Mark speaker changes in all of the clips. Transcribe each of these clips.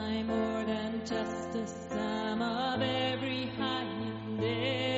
Speaker 1: I more than just the sum of every high and every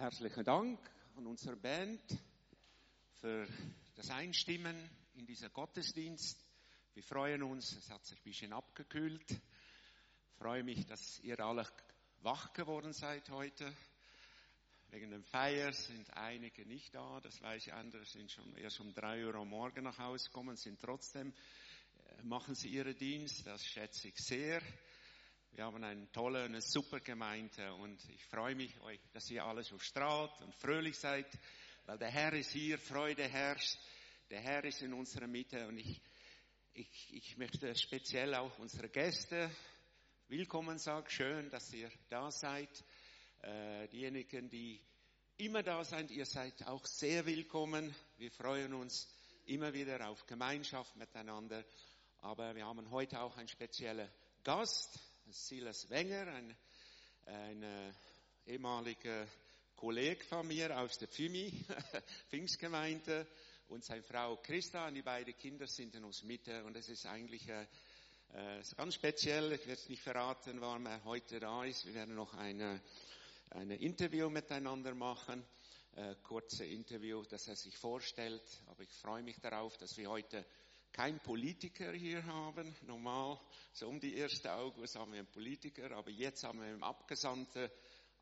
Speaker 2: Herzlichen Dank an unsere Band für das Einstimmen in dieser Gottesdienst. Wir freuen uns, es hat sich ein bisschen abgekühlt. Ich freue mich, dass ihr alle wach geworden seid heute. Wegen dem Feier sind einige nicht da, das weiß ich, andere sind schon erst um drei Uhr am Morgen nach Hause gekommen, sind trotzdem, äh, machen sie ihren Dienst, das schätze ich sehr. Wir haben eine tolle, eine super Gemeinde und ich freue mich, euch, dass ihr alle so strahlt und fröhlich seid, weil der Herr ist hier, Freude herrscht, der Herr ist in unserer Mitte und ich, ich, ich möchte speziell auch unsere Gäste willkommen sagen. Schön, dass ihr da seid. Äh, diejenigen, die immer da sind, ihr seid auch sehr willkommen. Wir freuen uns immer wieder auf Gemeinschaft miteinander. Aber wir haben heute auch einen speziellen Gast, Silas Wenger, ein, ein äh, ehemaliger Kollege von mir aus der FIMI, Pfingstgemeinde, und seine Frau Christa, und die beiden Kinder sind in uns Mitte, und es ist eigentlich äh, äh, ganz speziell. Ich werde es nicht verraten, warum er heute da ist. Wir werden noch eine ein Interview miteinander machen. Äh, kurze Interview, dass er sich vorstellt. Aber ich freue mich darauf, dass wir heute kein Politiker hier haben. Normal, so um die 1. August haben wir einen Politiker, aber jetzt haben wir einen Abgesandten,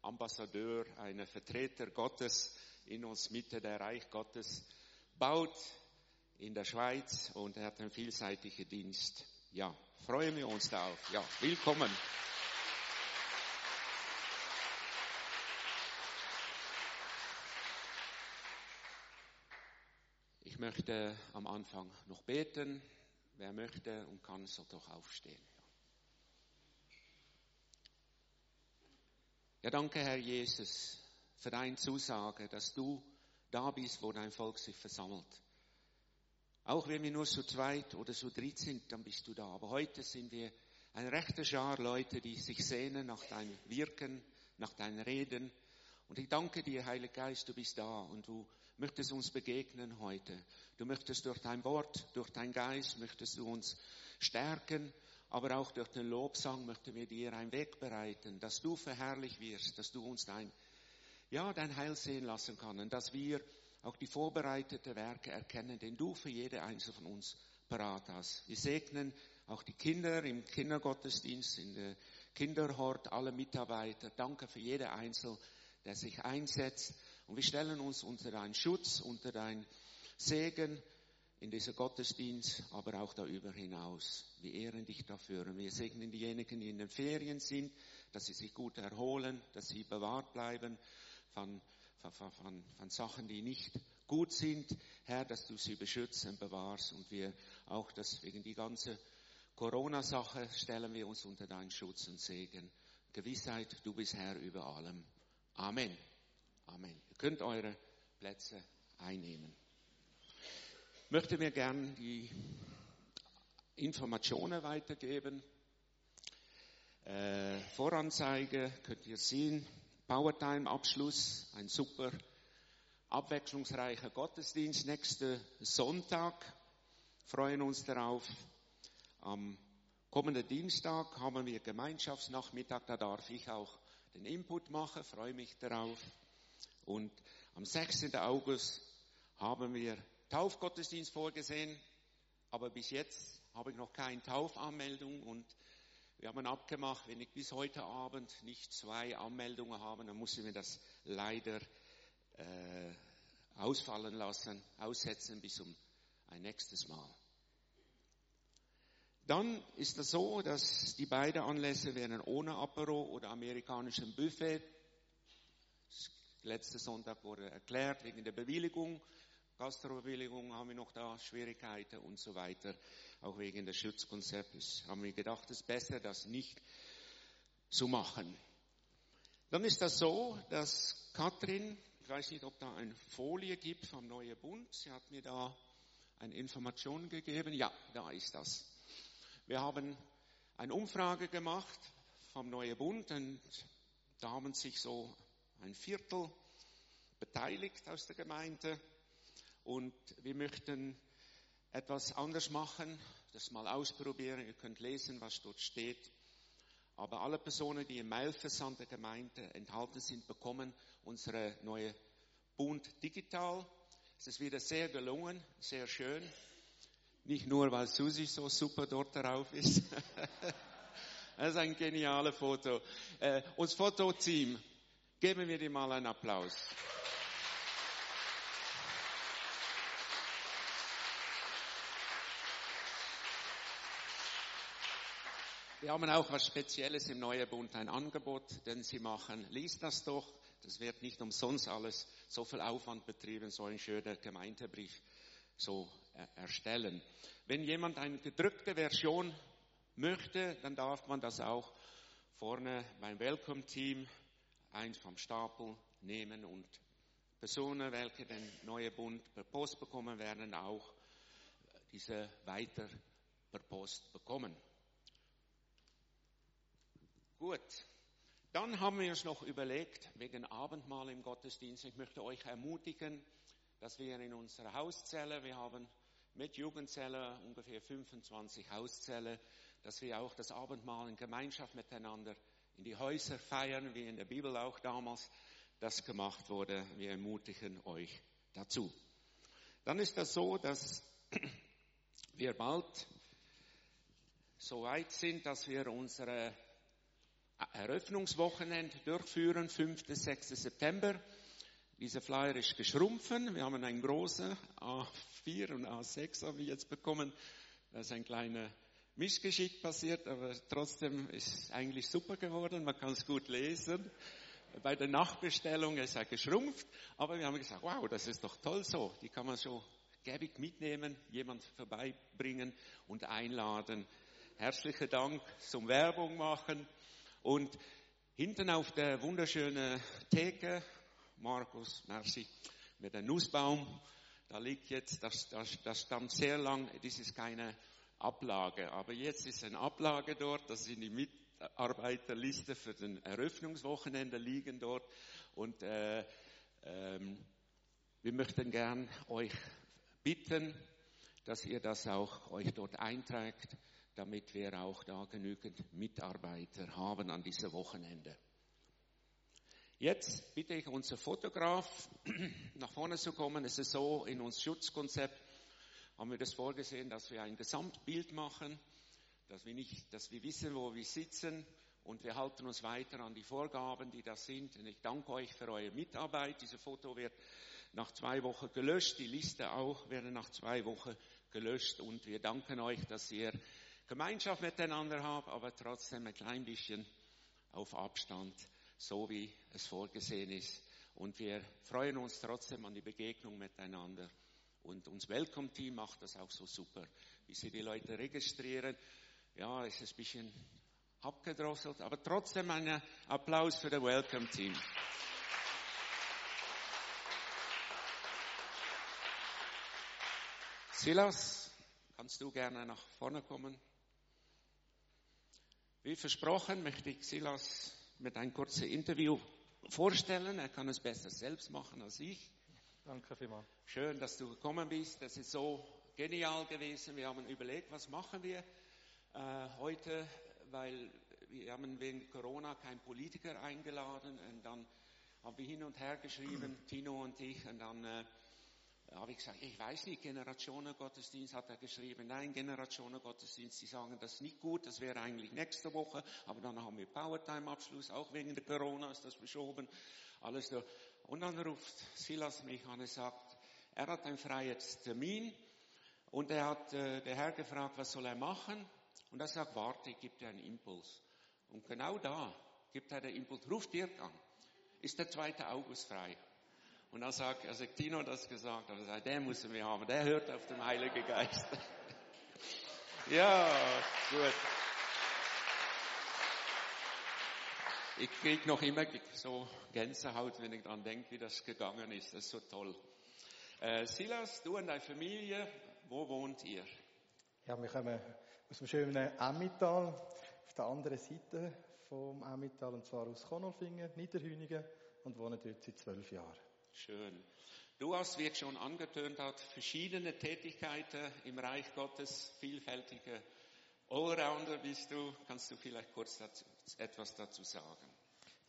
Speaker 2: Ambassadeur, einen Vertreter Gottes in uns Mitte, der Reich Gottes baut in der Schweiz und er hat einen vielseitigen Dienst. Ja, freuen wir uns darauf. Ja, willkommen. Ich möchte am Anfang noch beten. Wer möchte und kann, soll doch aufstehen. Ja, danke, Herr Jesus, für deine Zusage, dass du da bist, wo dein Volk sich versammelt. Auch wenn wir nur zu zweit oder zu dritt sind, dann bist du da. Aber heute sind wir ein rechter Schar Leute, die sich sehnen nach deinem Wirken, nach deinen Reden. Und ich danke dir, Heiliger Geist, du bist da und du möchtest uns begegnen heute. Du möchtest durch dein Wort, durch dein Geist, möchtest du uns stärken, aber auch durch den Lobsang möchten wir dir einen Weg bereiten, dass du verherrlicht wirst, dass du uns dein, ja, dein Heil sehen lassen kannst dass wir auch die vorbereiteten Werke erkennen, den du für jede einzelne von uns parat hast. Wir segnen auch die Kinder im Kindergottesdienst, in der Kinderhort, alle Mitarbeiter. Danke für jede Einzel, der sich einsetzt. Und wir stellen uns unter deinen Schutz, unter deinen Segen in dieser Gottesdienst, aber auch darüber hinaus. Wir ehren dich dafür und wir segnen diejenigen, die in den Ferien sind, dass sie sich gut erholen, dass sie bewahrt bleiben von, von, von, von Sachen, die nicht gut sind. Herr, dass du sie beschützt und bewahrst und wir auch, dass wegen die ganze Corona-Sache stellen wir uns unter deinen Schutz und Segen. Gewissheit, du bist Herr über allem. Amen. Amen. Ihr könnt eure Plätze einnehmen. Ich möchte mir gern die Informationen weitergeben. Äh, Voranzeige könnt ihr sehen. Powertime-Abschluss, ein super abwechslungsreicher Gottesdienst nächsten Sonntag. Freuen uns darauf. Am kommenden Dienstag haben wir Gemeinschaftsnachmittag, da darf ich auch den Input machen, freue mich darauf. Und am 16. August haben wir Taufgottesdienst vorgesehen, aber bis jetzt habe ich noch keine Taufanmeldung und wir haben abgemacht, wenn ich bis heute Abend nicht zwei Anmeldungen habe, dann muss ich mir das leider äh, ausfallen lassen, aussetzen bis um ein nächstes Mal. Dann ist es so, dass die beiden Anlässe werden ohne Apero oder amerikanischem Buffet. Letzte Sonntag wurde erklärt, wegen der Bewilligung, Gastrobewilligung haben wir noch da Schwierigkeiten und so weiter. Auch wegen des Schutzkonzepts haben wir gedacht, es ist besser, das nicht zu machen. Dann ist das so, dass Katrin, ich weiß nicht, ob da eine Folie gibt vom Neuen Bund, sie hat mir da eine Information gegeben. Ja, da ist das. Wir haben eine Umfrage gemacht vom Neuen Bund und da haben sich so ein Viertel beteiligt aus der Gemeinde und wir möchten etwas anders machen, das mal ausprobieren. Ihr könnt lesen, was dort steht. Aber alle Personen, die im Mailversand der Gemeinde enthalten sind, bekommen unsere neue Bund digital. Es ist wieder sehr gelungen, sehr schön. Nicht nur, weil Susi so super dort drauf ist. das ist ein geniales Foto. Äh, uns Fototeam, geben wir dir mal einen Applaus. Wir haben auch was Spezielles im Neuen Bund, ein Angebot, denn Sie machen. Lies das doch. Das wird nicht umsonst alles so viel Aufwand betrieben, so ein schöner Gemeindebrief so erstellen. Wenn jemand eine gedrückte Version möchte, dann darf man das auch vorne beim Welcome Team eins vom Stapel nehmen und Personen, welche den neuen Bund per Post bekommen werden, auch diese weiter per Post bekommen. Gut. Dann haben wir uns noch überlegt, wegen Abendmahl im Gottesdienst, ich möchte euch ermutigen, dass wir in unserer Hauszelle, wir haben mit Jugendzelle ungefähr 25 Hauszelle, dass wir auch das Abendmahl in Gemeinschaft miteinander in die Häuser feiern, wie in der Bibel auch damals das gemacht wurde. Wir ermutigen euch dazu. Dann ist das so, dass wir bald so weit sind, dass wir unsere Eröffnungswochenende durchführen, 5. 6. September. Dieser Flyer ist geschrumpfen. Wir haben einen großen A4 und A6 haben wir jetzt bekommen. Da ist ein kleiner Mischgeschick passiert, aber trotzdem ist eigentlich super geworden. Man kann es gut lesen. Bei der Nachbestellung ist er geschrumpft, aber wir haben gesagt, wow, das ist doch toll so. Die kann man so gäbig mitnehmen, jemand vorbeibringen und einladen. Herzlichen Dank zum Werbung machen. Und hinten auf der wunderschönen Theke, Markus, merci, mit dem Nussbaum, da liegt jetzt, das, das, das stand sehr lang, das ist keine Ablage, aber jetzt ist eine Ablage dort, das sind die Mitarbeiterliste für den Eröffnungswochenende liegen dort und äh, ähm, wir möchten gern euch bitten, dass ihr das auch euch dort einträgt, damit wir auch da genügend Mitarbeiter haben an diesem Wochenende. Jetzt bitte ich unser Fotograf nach vorne zu kommen. Es ist so, in uns Schutzkonzept haben wir das vorgesehen, dass wir ein Gesamtbild machen, dass wir nicht, dass wir wissen, wo wir sitzen und wir halten uns weiter an die Vorgaben, die da sind. Und ich danke euch für eure Mitarbeit. Dieses Foto wird nach zwei Wochen gelöscht, die Liste auch werden nach zwei Wochen gelöscht und wir danken euch, dass ihr Gemeinschaft miteinander habt, aber trotzdem ein klein bisschen auf Abstand so wie es vorgesehen ist. Und wir freuen uns trotzdem an die Begegnung miteinander. Und uns Welcome-Team macht das auch so super, wie sie die Leute registrieren. Ja, es ist ein bisschen abgedrosselt, aber trotzdem ein Applaus für das Welcome-Team. Silas, kannst du gerne nach vorne kommen? Wie versprochen möchte ich Silas mit einem kurzen Interview vorstellen. Er kann es besser selbst machen als ich.
Speaker 3: Danke vielmals.
Speaker 2: Schön, dass du gekommen bist. Das ist so genial gewesen. Wir haben überlegt, was machen wir äh, heute, weil wir haben wegen Corona keinen Politiker eingeladen und dann haben wir hin und her geschrieben, Tino und ich, und dann äh, habe ich gesagt, ich weiß nicht, Generationengottesdienst hat er geschrieben. Nein, Generationengottesdienst, die sagen, das ist nicht gut, das wäre eigentlich nächste Woche, aber dann haben wir Powertime-Abschluss, auch wegen der Corona ist das verschoben, alles so. Und dann ruft Silas mich an und sagt, er hat ein freies Termin und er hat äh, der Herr gefragt, was soll er machen? Und er sagt, warte, ich gebe dir einen Impuls. Und genau da gibt er den Impuls, ruft Dirk an. Ist der 2. August frei? Und dann sagt, also Tino hat das gesagt, aber sagt, der müssen wir haben, der hört auf den Heiligen Geist. ja, gut. Ich krieg noch immer so Gänsehaut, wenn ich daran denke, wie das gegangen ist. Das ist so toll. Äh, Silas, du und deine Familie, wo wohnt ihr?
Speaker 3: Ja, wir kommen aus dem schönen Emmental, auf der anderen Seite vom Emmental, und zwar aus Konolfingen, Niederhüningen, und wohnen dort seit zwölf Jahren.
Speaker 2: Schön. Du hast, wie ich schon angetönt hat, verschiedene Tätigkeiten im Reich Gottes, vielfältige Allrounder bist du. Kannst du vielleicht kurz dazu, etwas dazu sagen?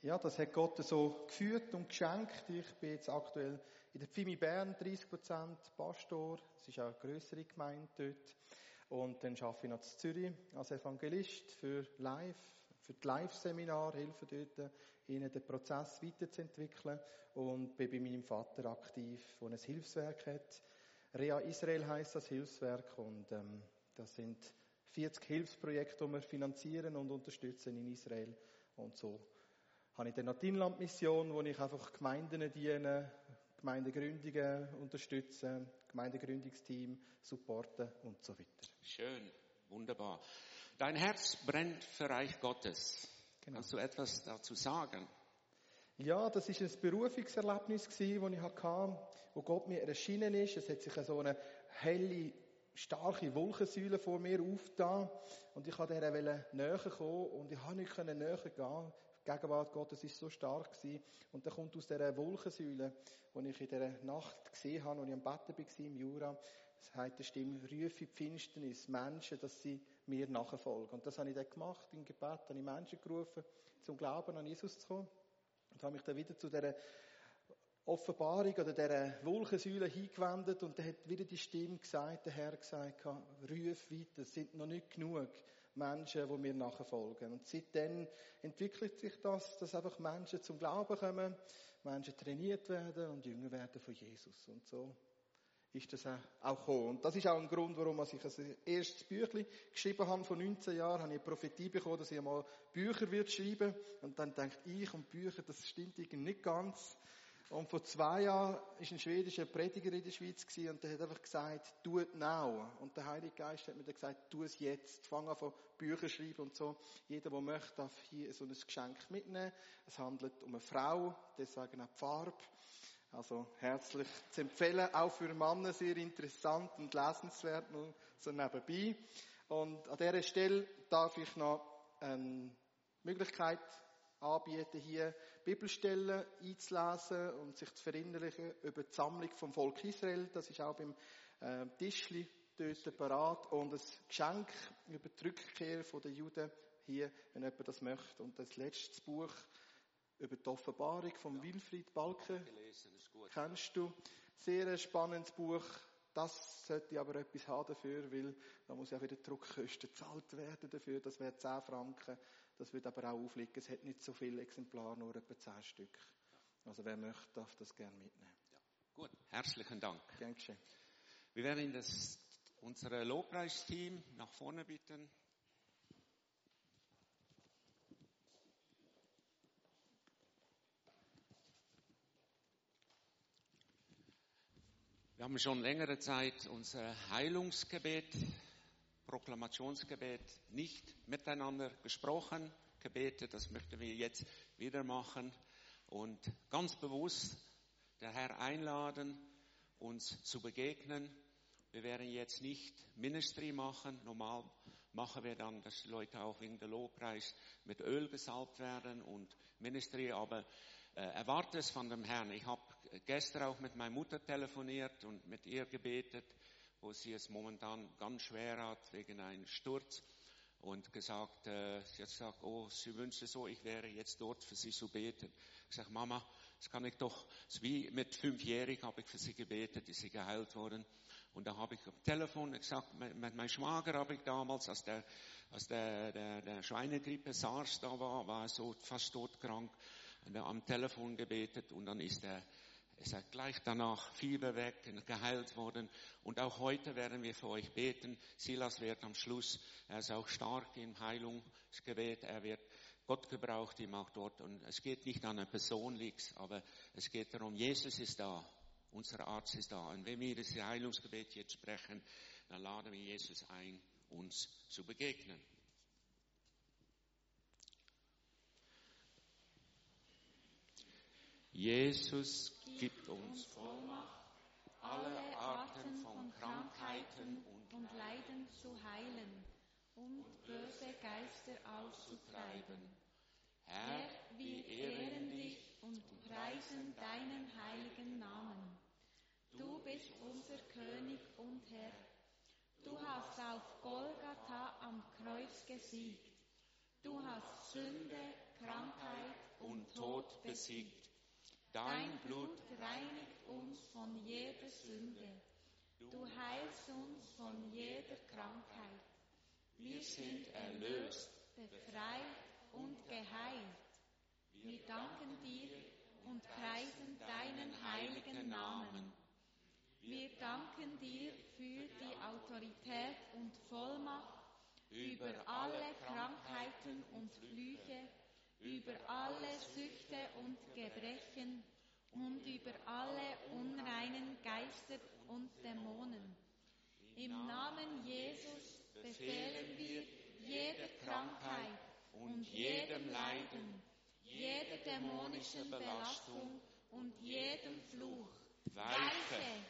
Speaker 3: Ja, das hat Gott so geführt und geschenkt. Ich bin jetzt aktuell in der Pfimi Bern 30 Prozent Pastor. Es ist auch eine grössere Gemeinde dort. Und dann arbeite ich noch in Zürich als Evangelist für Live, für die Live-Seminar, helfe dort, ihnen den Prozess weiterzuentwickeln und bin bei meinem Vater aktiv, der ein Hilfswerk hat. Rea Israel heißt das Hilfswerk und ähm, das sind 40 Hilfsprojekte, die wir finanzieren und unterstützen in Israel. Und so habe ich dann noch die Inlandmission, wo ich einfach Gemeinden diene, Gemeindegründungen unterstützen, Gemeindegründungsteam supporten und so weiter.
Speaker 2: Schön, wunderbar. Dein Herz brennt für Reich Gottes.
Speaker 3: Genau.
Speaker 2: Kannst du etwas dazu sagen?
Speaker 3: Ja, das ist ein Berufungserlebnis gewesen, das ich hatte, wo Gott mir erschienen ist. Es hat sich so eine helle, starke Wolkensäule vor mir aufgetan und ich wollte dieser näher kommen und ich konnte nicht näher gehen. Die Gegenwart Gottes ist so stark gewesen. Und dann kommt aus dieser Wolkensäule, die ich in dieser Nacht gesehen habe, als ich am Betten war im Jura, es heißt die Stimme, rufe in die Finsternis Menschen, dass sie mir nachfolgen. Und das habe ich dann gemacht, im Gebet habe ich Menschen gerufen, zum Glauben an Jesus zu kommen. Und habe mich dann wieder zu dieser Offenbarung oder dieser Wolkensäule hingewendet und dann hat wieder die Stimme gesagt, der Herr gesagt, ruf weiter, es sind noch nicht genug Menschen, die mir nachfolgen. Und seitdem entwickelt sich das, dass einfach Menschen zum Glauben kommen, Menschen trainiert werden und jünger werden von Jesus. Und so ist das auch gekommen. Und das ist auch ein Grund, warum ich ein erstes Büchlein geschrieben habe. Vor 19 Jahren habe ich eine Prophetie bekommen, dass ich einmal Bücher wird schreiben. Und dann denkt ich und Bücher, das stimmt irgendwie nicht ganz. Und vor zwei Jahren ist ein schwedischer Prediger in der Schweiz und der hat einfach gesagt, do it now. Und der Heilige Geist hat mir dann gesagt, tu es jetzt. Fang an von Bücher schreiben und so. Jeder, der möchte, darf hier so ein Geschenk mitnehmen. Es handelt um eine Frau, deswegen auch die Farbe. Also herzlich zu empfehlen, auch für Männer sehr interessant und lesenswert, nur so nebenbei. Und an dieser Stelle darf ich noch eine Möglichkeit anbieten, hier Bibelstellen einzulesen und sich zu verinnerlichen über die Sammlung vom Volk Israel. Das ist auch beim äh, Tischli dort parat. Und ein Geschenk über die Rückkehr der Juden hier, wenn jemand das möchte. Und das letzte Buch über die Offenbarung von Wilfried Balken.
Speaker 2: Gelesen.
Speaker 3: Kennst du? Sehr ein spannendes Buch. Das sollte ich aber etwas haben dafür, weil da muss ja wieder Druckkosten gezahlt werden dafür. Das wäre 10 Franken. Das wird aber auch aufliegen. Es hat nicht so viele Exemplare, nur etwa 10 Stück. Also wer möchte, darf das gerne mitnehmen.
Speaker 2: Ja. Gut, herzlichen Dank.
Speaker 3: Gern geschehen.
Speaker 2: Wir werden das, unser Lobpreisteam nach vorne bitten. Wir haben schon längere Zeit unser Heilungsgebet, Proklamationsgebet nicht miteinander gesprochen, gebetet. Das möchten wir jetzt wieder machen und ganz bewusst der Herr einladen, uns zu begegnen. Wir werden jetzt nicht Ministry machen. Normal machen wir dann, dass Leute auch wegen der Lobpreis mit Öl gesalbt werden und Ministry, aber äh, erwarte es von dem Herrn. Ich habe gestern auch mit meiner Mutter telefoniert und mit ihr gebetet, wo sie es momentan ganz schwer hat wegen einem Sturz und gesagt, äh, sie hat gesagt, oh, sie wünschte so, ich wäre jetzt dort für sie zu beten. Ich sage, Mama, das kann ich doch, wie mit fünfjährig habe ich für sie gebetet, ist sie geheilt worden. Und da habe ich am Telefon gesagt, mit meinem Schwager habe ich damals, als der, als der, der, der Schweinegrippe SARS da war, war er so fast todkrank, am Telefon gebetet und dann ist er, ist er gleich danach Fieber weg, geheilt worden. Und auch heute werden wir für euch beten. Silas wird am Schluss, er ist auch stark im Heilungsgebet, er wird, Gott gebraucht ihn auch dort. Und es geht nicht an eine Person liegt, aber es geht darum, Jesus ist da. Unser Arzt ist da. Und wenn wir das Heilungsgebet jetzt sprechen, dann laden wir Jesus ein, uns zu begegnen. Jesus gibt uns Vollmacht, alle Arten von Krankheiten und
Speaker 4: Leiden zu heilen und böse Geister auszutreiben.
Speaker 2: Herr,
Speaker 4: wir ehren dich und preisen deinen heiligen Namen. Du bist unser König und Herr. Du hast auf Golgatha am Kreuz gesiegt. Du hast Sünde, Krankheit
Speaker 2: und Tod besiegt.
Speaker 4: Dein Blut reinigt uns von jeder Sünde. Du heilst uns von jeder Krankheit. Wir sind erlöst, befreit und geheilt. Wir danken dir und preisen deinen heiligen Namen. Wir danken dir für die Autorität und Vollmacht über alle Krankheiten und Flüche, über alle Süchte und Gebrechen und über alle unreinen Geister und Dämonen. Im Namen Jesus befehlen wir jeder Krankheit und jedem Leiden, jeder dämonischen Belastung und jedem Fluch. Weiche,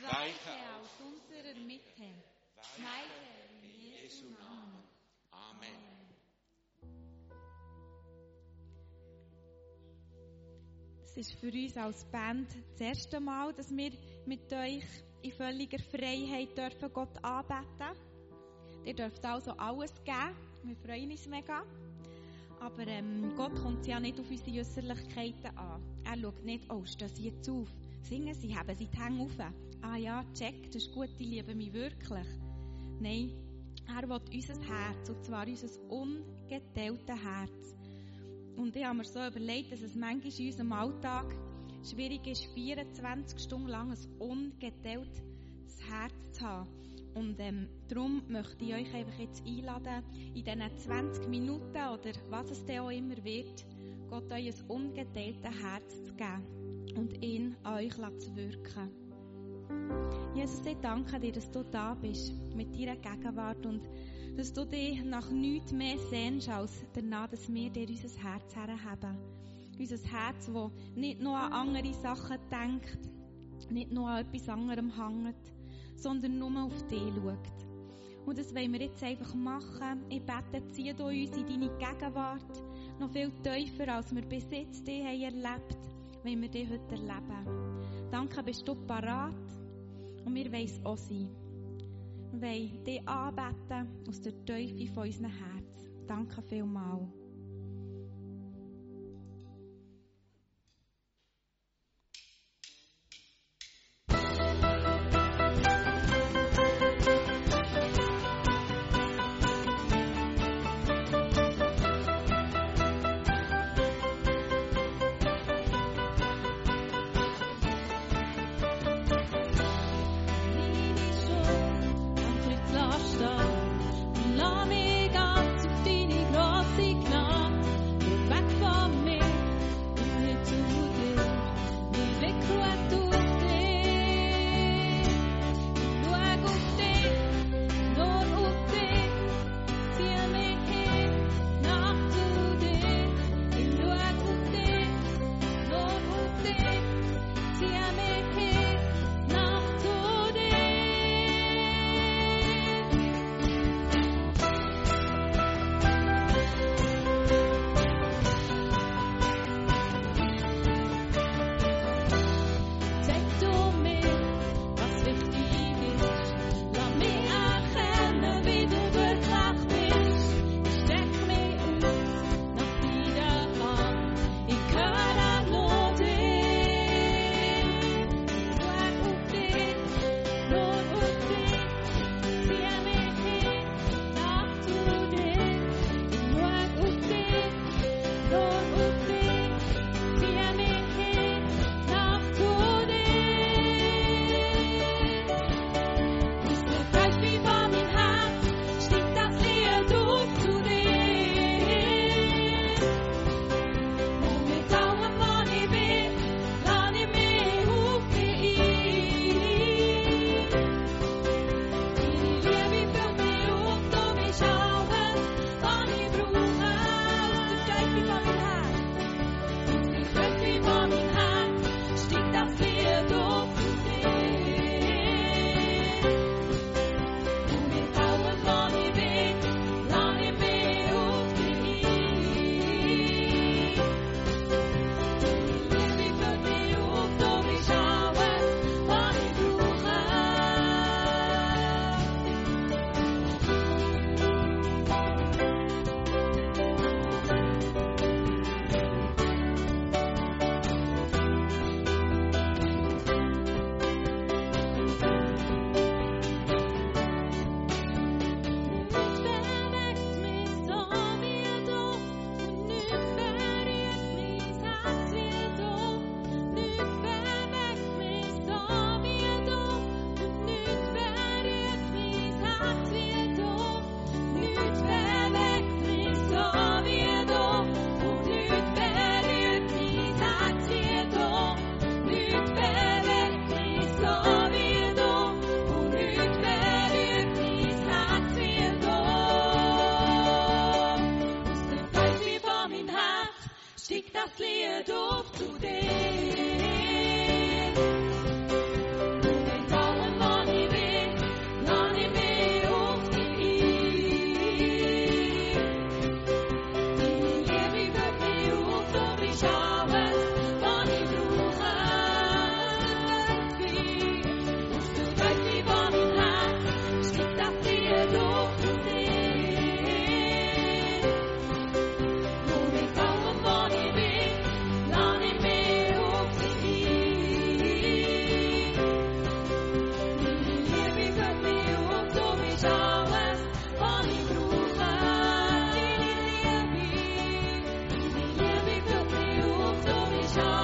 Speaker 4: weiche aus unserer Mitte.
Speaker 5: Es ist für uns als Band das erste Mal, dass wir mit euch
Speaker 1: in völliger Freiheit dürfen Gott anbeten. Ihr dürft also alles geben. Wir freuen uns mega. Aber ähm, Gott kommt ja nicht auf unsere Äußerlichkeiten an. Er schaut nicht, oh, stehen sie jetzt auf. Singen sie, haben sie die Hänge auf. Ah ja, check, das ist gut, die lieben mich wirklich. Nein, er will unser Herz, und zwar unser ungeteiltes Herz. Und ich habe mir so überlegt, dass es manchmal in unserem Alltag schwierig ist, 24 Stunden lang ein ungeteiltes Herz zu haben. Und ähm, darum möchte ich euch einfach jetzt einladen, in diesen 20 Minuten oder was es dann auch immer wird, Gott euch ein ungeteiltes Herz zu geben und ihn an euch zu wirken. Jesus, ich danke dir, dass du da bist mit deiner Gegenwart und dass du dich nach nichts mehr sehnst, als danach, dass wir dir unser Herz herhaben. Unser Herz, das nicht nur an andere Sachen denkt, nicht nur an etwas anderem hängt, sondern nur auf dich schaut. Und das wollen wir jetzt einfach machen. Ich bete, zieh du uns in deine Gegenwart noch viel tiefer, als wir bis jetzt dich haben erlebt wenn wir dich heute erleben. Danke, bist du parat und wir wollen es auch sein. Wollen dich anbeten aus der Teufel von unserem Herz. Danke vielmals. Bist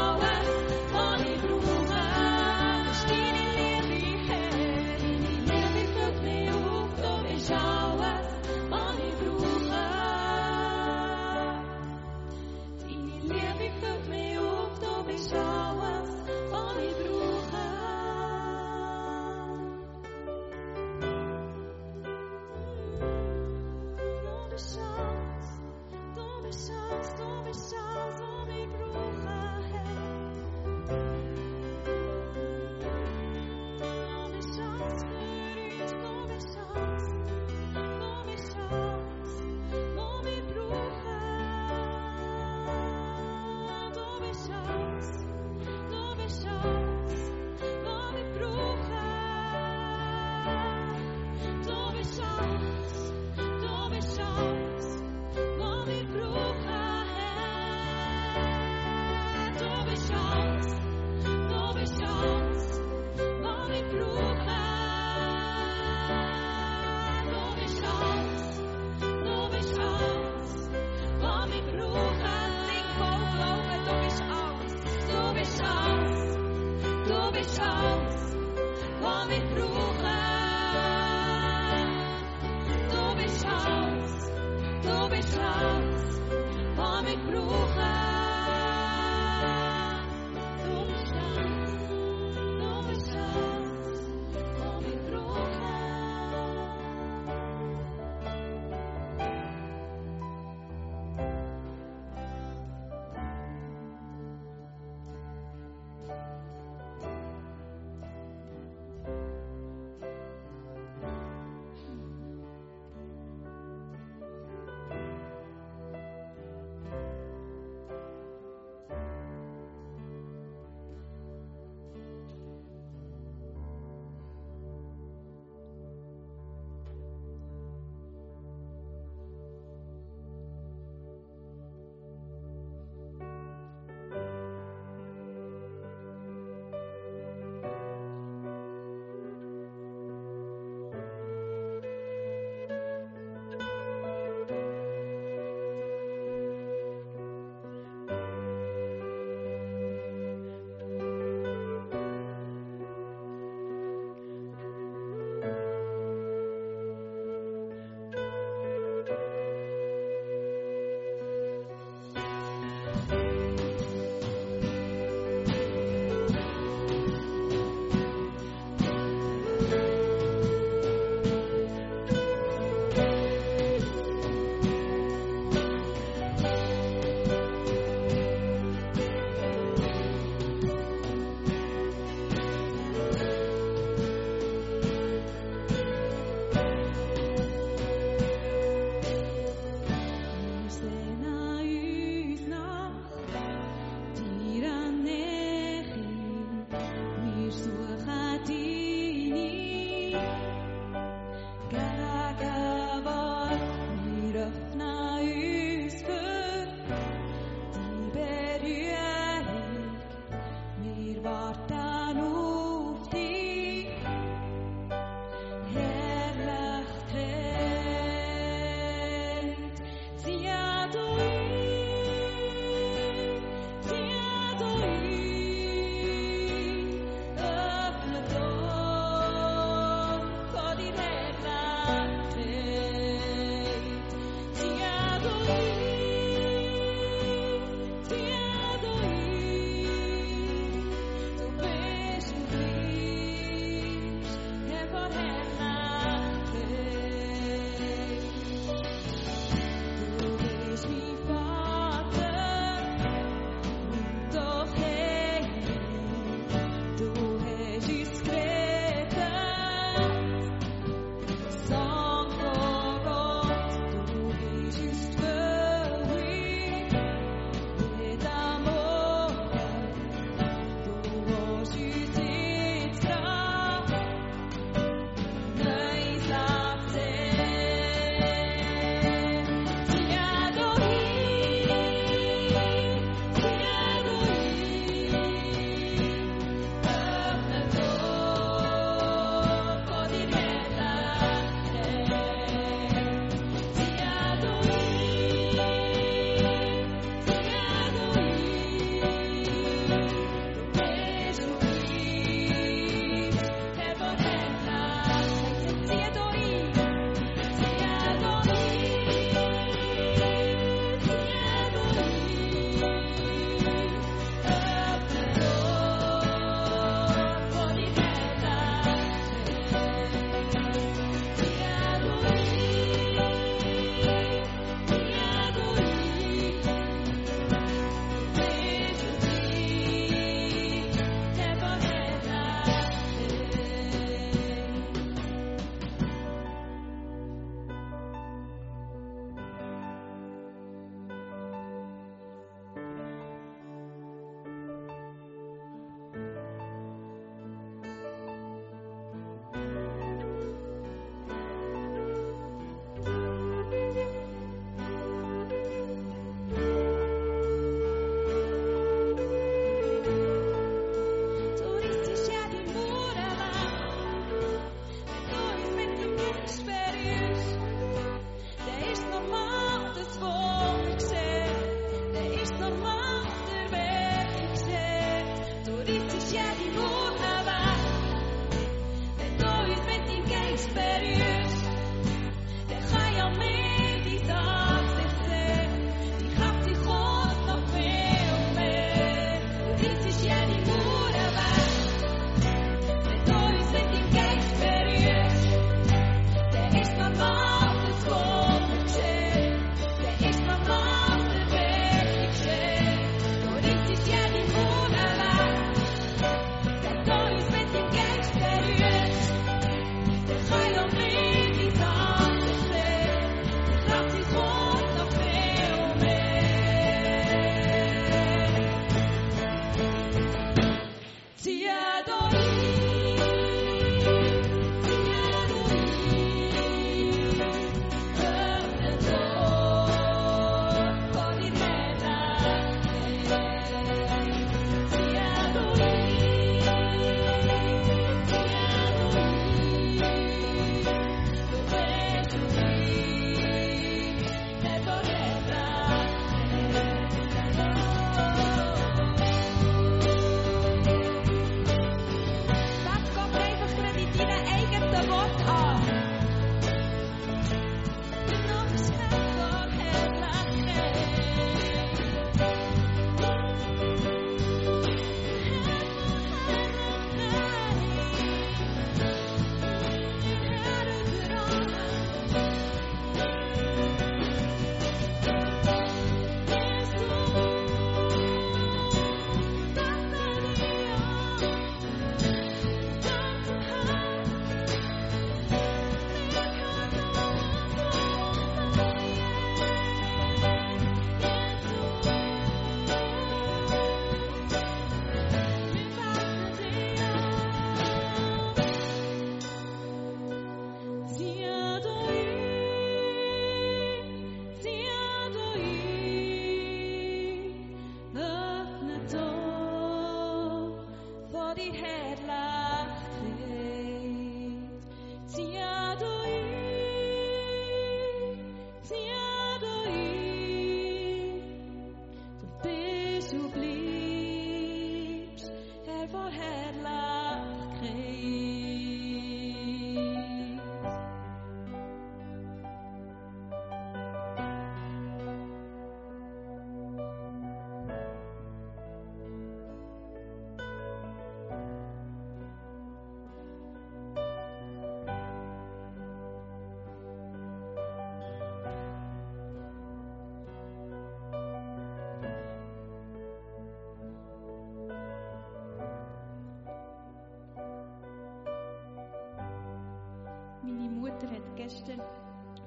Speaker 1: gestern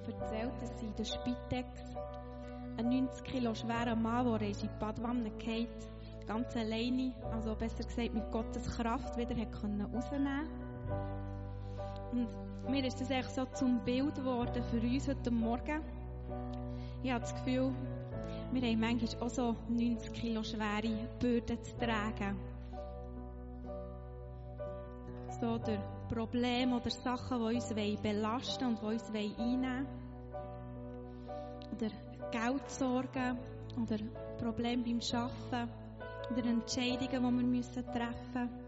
Speaker 1: erzählt, dass sie in der Spitex ein 90 Kilo schwerer Mann, der in die Badwanne geht, ganz alleine, also besser gesagt mit Gottes Kraft, wieder rausnehmen Und mir ist das eigentlich so zum Bild geworden für uns heute Morgen. Ich habe das Gefühl, wir haben manchmal auch so 90 Kilo schwere Bürden zu tragen. So durch Probleme oder Sachen, die uns belasten und die uns einnehmen. Oder Geldsorgen oder Probleme beim Arbeiten oder Entscheidungen, die wir müssen treffen müssen.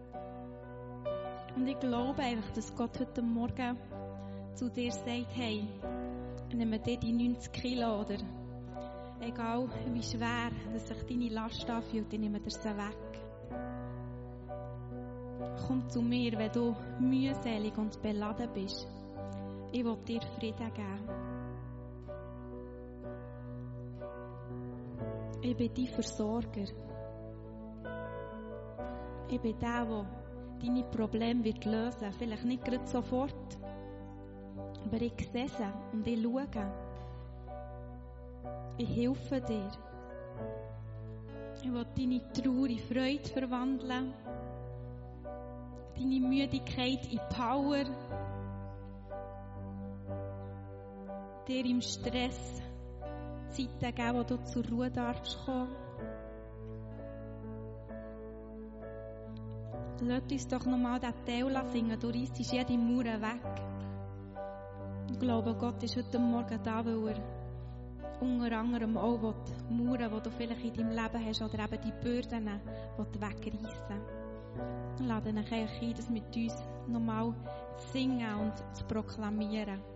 Speaker 1: Und ich glaube einfach, dass Gott heute Morgen zu dir sagt, hey, nimm dir die 90 Kilo oder egal wie schwer dass sich deine Last anfühlt, ich nehme dir sie weg. Komm zu mir, wenn du mühselig und beladen bist. Ich will dir Frieden geben. Ich bin dein Versorger. Ich bin der, der deine Probleme wird lösen Vielleicht nicht gerade sofort, aber ich sehe sie und ich schaue. Ich helfe dir. Ich will deine Trauer in Freude verwandeln. Deine Müdigkeit in Power. Dir im Stress Zeiten geben, wo du zur Ruhe darfst kommen. Lass uns doch nochmal diesen Teil singen. Du reißt jede Mauer weg. Ich glaube, Gott ist heute Morgen da, weil er unter anderem auch die Mauern, die du vielleicht in deinem Leben hast, oder eben die Bürden wegreißen will. Lade dich ein, das mit uns nochmal zu singen und zu proklamieren.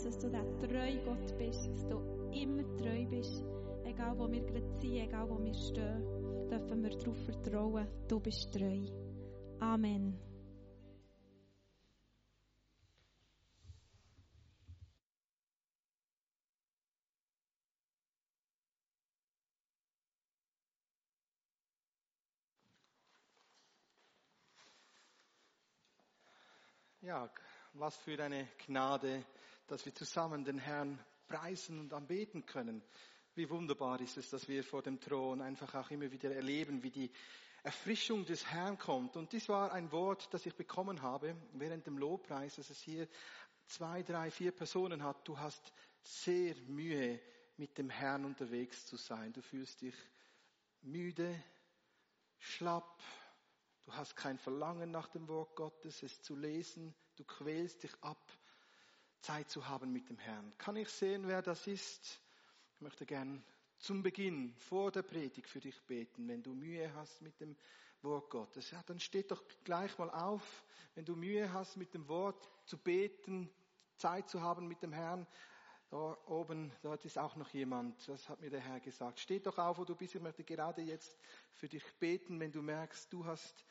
Speaker 4: Jesus, dass du der treue Gott bist, dass du immer treu bist. Egal wo wir gerade sind, egal wo wir stehen, dürfen wir darauf vertrauen, du bist treu. Amen.
Speaker 3: Ja, was für eine Gnade, dass wir zusammen den Herrn preisen und anbeten können. Wie wunderbar ist es, dass wir vor dem Thron einfach auch immer wieder erleben, wie die Erfrischung des Herrn kommt. Und dies war ein Wort, das ich bekommen habe während dem Lobpreis, dass es hier zwei, drei, vier Personen hat. Du hast sehr Mühe, mit dem Herrn unterwegs zu sein. Du fühlst dich müde, schlapp, du hast kein Verlangen nach dem Wort Gottes, es zu lesen, du quälst dich ab, Zeit zu haben mit dem Herrn. Kann ich sehen, wer das ist? Ich möchte gern zum Beginn, vor der Predigt für dich beten, wenn du Mühe hast mit dem Wort Gottes. Ja, dann steht doch gleich mal auf, wenn du Mühe hast mit dem Wort zu beten, Zeit zu haben mit dem Herrn. Da oben, dort ist auch noch jemand, das hat mir der Herr gesagt. Steht doch auf, wo du bist. Ich möchte gerade jetzt für dich beten, wenn du merkst, du hast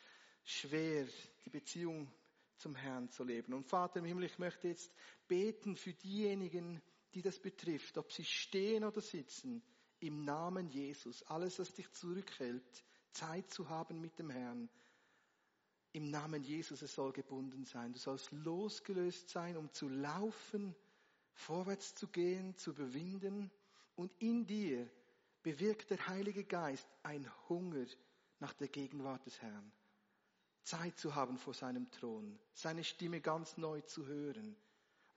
Speaker 3: schwer die Beziehung zum Herrn zu leben. Und Vater im Himmel, ich möchte jetzt beten für diejenigen, die das betrifft, ob sie stehen oder sitzen, im Namen Jesus. Alles, was dich zurückhält, Zeit zu haben mit dem Herrn. Im Namen Jesus, es soll gebunden sein. Du sollst losgelöst sein, um zu laufen, vorwärts zu gehen, zu überwinden. Und in dir bewirkt der Heilige Geist ein Hunger nach der Gegenwart des Herrn. Zeit zu haben vor seinem Thron, seine Stimme ganz neu zu hören.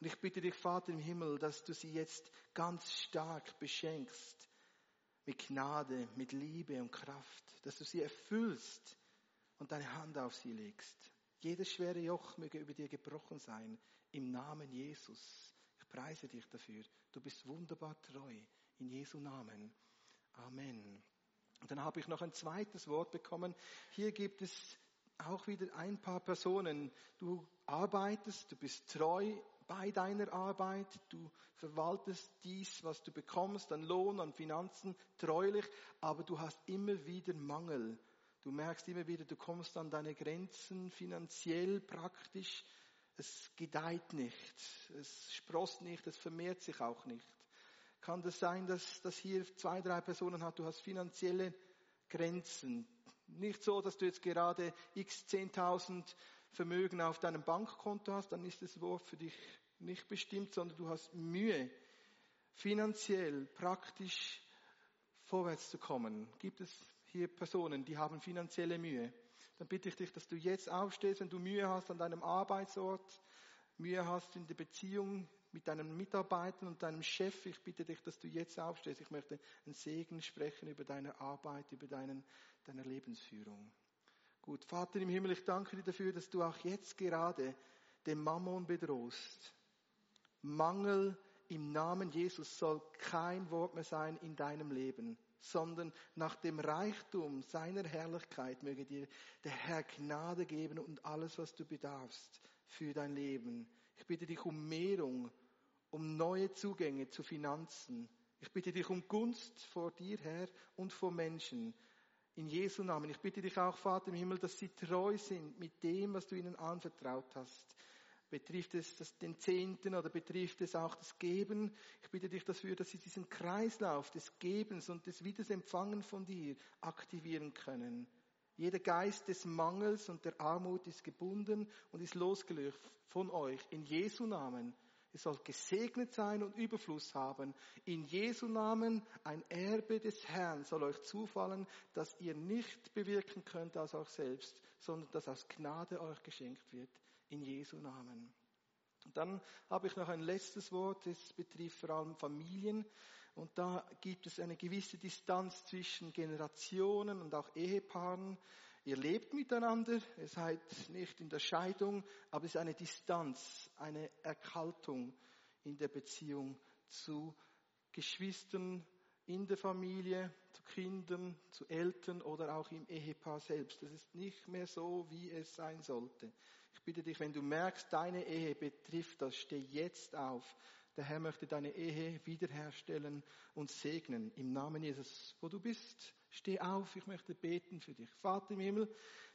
Speaker 3: Und ich bitte dich, Vater im Himmel, dass du sie jetzt ganz stark beschenkst mit Gnade, mit Liebe und Kraft, dass du sie erfüllst und deine Hand auf sie legst. Jedes schwere Joch möge über dir gebrochen sein, im Namen Jesus. Ich preise dich dafür. Du bist wunderbar treu, in Jesu Namen. Amen. Und dann habe ich noch ein zweites Wort bekommen. Hier gibt es auch wieder ein paar Personen. Du arbeitest, du bist treu bei deiner Arbeit, du verwaltest dies, was du bekommst an Lohn, an Finanzen, treulich, aber du hast immer wieder Mangel. Du merkst immer wieder, du kommst an deine Grenzen finanziell, praktisch. Es gedeiht nicht, es sprost nicht, es vermehrt sich auch nicht. Kann das sein, dass das hier zwei, drei Personen hat, du hast finanzielle Grenzen. Nicht so, dass du jetzt gerade x 10.000 Vermögen auf deinem Bankkonto hast, dann ist das Wort für dich nicht bestimmt, sondern du hast Mühe, finanziell, praktisch vorwärts zu kommen. Gibt es hier Personen, die haben finanzielle Mühe? Dann bitte ich dich, dass du jetzt aufstehst, wenn du Mühe hast an deinem Arbeitsort, Mühe hast in der Beziehung mit deinen Mitarbeitern und deinem Chef. Ich bitte dich, dass du jetzt aufstehst. Ich möchte einen Segen sprechen über deine Arbeit, über deinen, deine Lebensführung. Gut, Vater im Himmel, ich danke dir dafür, dass du auch jetzt gerade den Mammon bedrohst. Mangel im Namen Jesus soll kein Wort mehr sein in deinem Leben, sondern nach dem Reichtum seiner Herrlichkeit möge dir der Herr Gnade geben und alles, was du bedarfst für dein Leben. Ich bitte dich um Mehrung, um neue Zugänge zu Finanzen. Ich bitte dich um Gunst vor dir, Herr, und vor Menschen. In Jesu Namen. Ich bitte dich auch, Vater im Himmel, dass sie treu sind mit dem, was du ihnen anvertraut hast. Betrifft es das, den Zehnten oder betrifft es auch das Geben? Ich bitte dich dafür, dass sie diesen Kreislauf des Gebens und des Wiedersempfangen von dir aktivieren können. Jeder Geist des Mangels und der Armut ist gebunden und ist losgelöst von euch. In Jesu Namen. Ihr sollt gesegnet sein und Überfluss haben. In Jesu Namen ein Erbe des Herrn soll euch zufallen, das ihr nicht bewirken könnt aus euch selbst, sondern das aus Gnade euch geschenkt wird. In Jesu Namen. Und dann habe ich noch ein letztes Wort, das betrifft vor allem Familien. Und da gibt es eine gewisse Distanz zwischen Generationen und auch Ehepaaren. Ihr lebt miteinander, ihr seid nicht in der Scheidung, aber es ist eine Distanz, eine Erkaltung in der Beziehung zu Geschwistern, in der Familie, zu Kindern, zu Eltern oder auch im Ehepaar selbst. Das ist nicht mehr so, wie es sein sollte. Ich bitte dich, wenn du merkst, deine Ehe betrifft das, steh jetzt auf. Der Herr möchte deine Ehe wiederherstellen und segnen. Im Namen Jesus, wo du bist, Steh auf, ich möchte beten für dich. Vater im Himmel,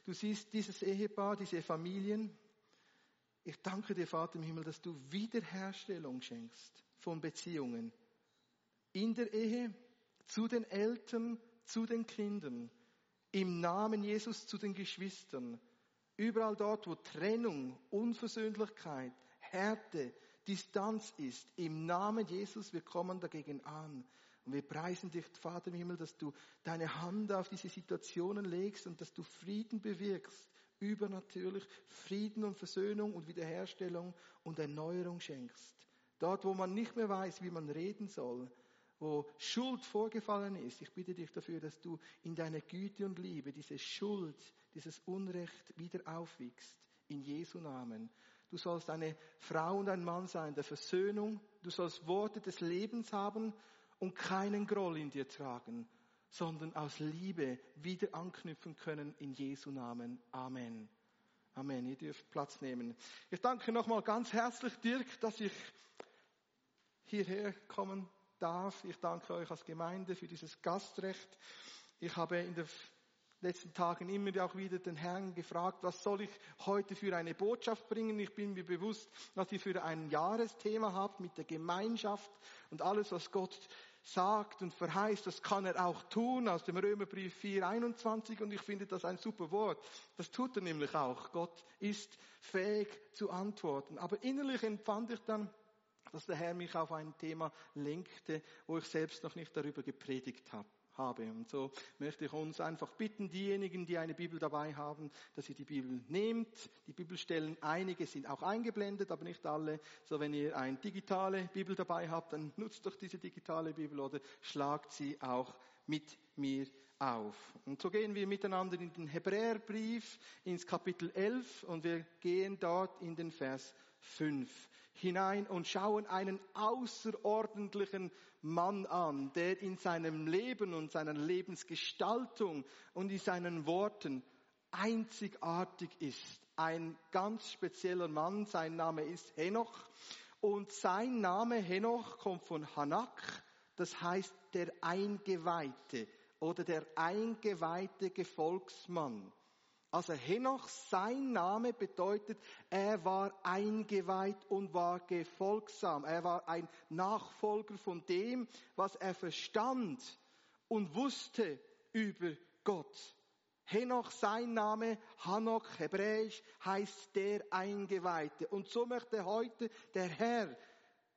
Speaker 3: du siehst dieses Ehepaar, diese Familien. Ich danke dir, Vater im Himmel, dass du Wiederherstellung schenkst von Beziehungen. In der Ehe, zu den Eltern, zu den Kindern. Im Namen Jesus zu den Geschwistern. Überall dort, wo Trennung, Unversöhnlichkeit, Härte, Distanz ist. Im Namen Jesus, wir kommen dagegen an. Und wir preisen dich, Vater im Himmel, dass du deine Hand auf diese Situationen legst und dass du Frieden bewirkst, übernatürlich Frieden und Versöhnung und Wiederherstellung und Erneuerung schenkst. Dort, wo man nicht mehr weiß, wie man reden soll, wo Schuld vorgefallen ist, ich bitte dich dafür, dass du in deiner Güte und Liebe diese Schuld dieses Unrecht wieder aufwiegst. In Jesu Namen. Du sollst eine Frau und ein Mann sein der Versöhnung. Du sollst Worte des Lebens haben und keinen Groll in dir tragen, sondern aus Liebe wieder anknüpfen können in Jesu Namen. Amen. Amen. Ihr dürft Platz nehmen. Ich danke nochmal ganz herzlich, Dirk, dass ich hierher kommen darf. Ich danke euch als Gemeinde für dieses Gastrecht. Ich habe in den letzten Tagen immer auch wieder den Herrn gefragt, was soll ich heute für eine Botschaft bringen? Ich bin mir bewusst, was ihr für ein Jahresthema habt mit der Gemeinschaft und alles, was Gott sagt und verheißt, das kann er auch tun, aus dem Römerbrief 4, 21, und ich finde das ein super Wort. Das tut er nämlich auch. Gott ist fähig zu antworten. Aber innerlich empfand ich dann, dass der Herr mich auf ein Thema lenkte, wo ich selbst noch nicht darüber gepredigt habe habe. Und so möchte ich uns einfach bitten, diejenigen, die eine Bibel dabei haben, dass ihr die Bibel nehmt. Die Bibelstellen, einige sind auch eingeblendet, aber nicht alle. So wenn ihr eine digitale Bibel dabei habt, dann nutzt doch diese digitale Bibel oder schlagt sie auch mit mir auf. Und so gehen wir miteinander in den Hebräerbrief ins Kapitel 11 und wir gehen dort in den Vers 5 hinein und schauen einen außerordentlichen Mann an, der in seinem Leben und seiner Lebensgestaltung und in seinen Worten einzigartig ist. Ein ganz spezieller Mann, sein Name ist Henoch und sein Name Henoch kommt von Hanak, das heißt der Eingeweihte oder der eingeweihte Gefolgsmann. Also Henoch, sein Name bedeutet, er war eingeweiht und war gefolgsam. Er war ein Nachfolger von dem, was er verstand und wusste über Gott. Henoch, sein Name, Hanok, hebräisch, heißt der Eingeweihte. Und so möchte heute der Herr,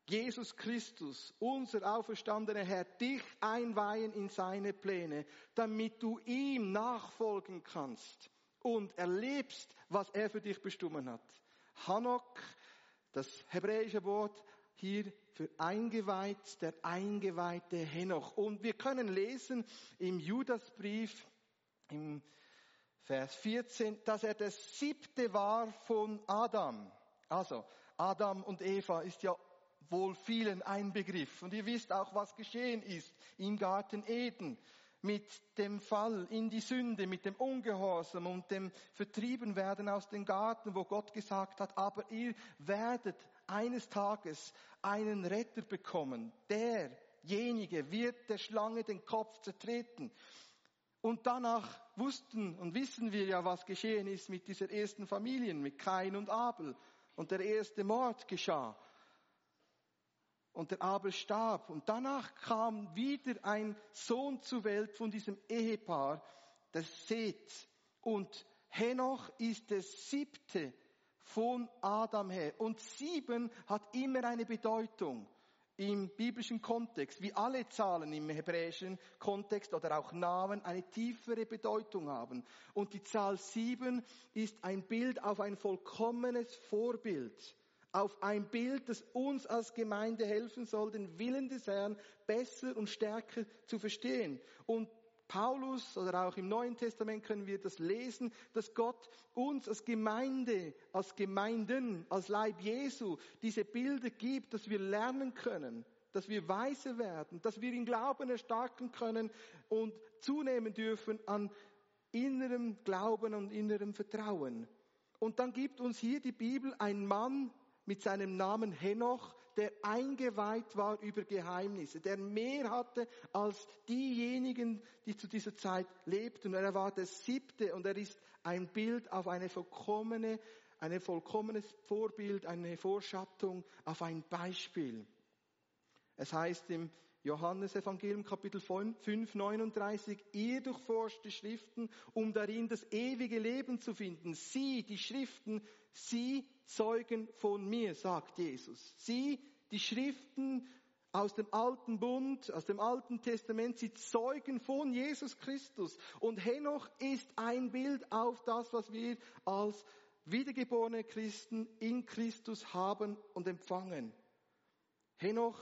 Speaker 3: Jesus Christus, unser auferstandener Herr, dich einweihen in seine Pläne, damit du ihm nachfolgen kannst und erlebst, was er für dich bestimmt hat. Hanok, das hebräische Wort hier für eingeweiht, der eingeweihte Henoch. Und wir können lesen im Judasbrief, im Vers 14, dass er der siebte war von Adam. Also, Adam und Eva ist ja wohl vielen ein Begriff. Und ihr wisst auch, was geschehen ist im Garten Eden mit dem Fall in die Sünde, mit dem Ungehorsam und dem Vertriebenwerden aus dem Garten, wo Gott gesagt hat, aber ihr werdet eines Tages einen Retter bekommen. Derjenige wird der Schlange den Kopf zertreten. Und danach wussten und wissen wir ja, was geschehen ist mit dieser ersten Familie, mit Kain und Abel. Und der erste Mord geschah und der Abel starb. Und danach kam wieder ein Sohn zur Welt von diesem Ehepaar, das Seth. Und Henoch ist der siebte von Adam her. Und sieben hat immer eine Bedeutung im biblischen Kontext, wie alle Zahlen im hebräischen Kontext oder auch Namen eine tiefere Bedeutung haben. Und die Zahl sieben ist ein Bild auf ein vollkommenes Vorbild auf ein Bild, das uns als Gemeinde helfen soll, den Willen des Herrn besser und stärker zu verstehen. Und Paulus oder auch im Neuen Testament können wir das lesen, dass Gott uns als Gemeinde, als Gemeinden, als Leib Jesu diese Bilder gibt, dass wir lernen können, dass wir weise werden, dass wir in Glauben erstarken können und zunehmen dürfen an innerem Glauben und innerem Vertrauen. Und dann gibt uns hier die Bibel ein Mann, mit seinem Namen Henoch, der eingeweiht war über Geheimnisse, der mehr hatte als diejenigen, die zu dieser Zeit lebten. Und er war der siebte und er ist ein Bild auf eine vollkommene, ein vollkommenes Vorbild, eine Vorschattung auf ein Beispiel. Es heißt im Johannes Evangelium Kapitel 5, 39, ihr durchforscht die Schriften, um darin das ewige Leben zu finden. Sie, die Schriften, sie zeugen von mir, sagt Jesus. Sie, die Schriften aus dem alten Bund, aus dem alten Testament, sie zeugen von Jesus Christus. Und Henoch ist ein Bild auf das, was wir als wiedergeborene Christen in Christus haben und empfangen. Henoch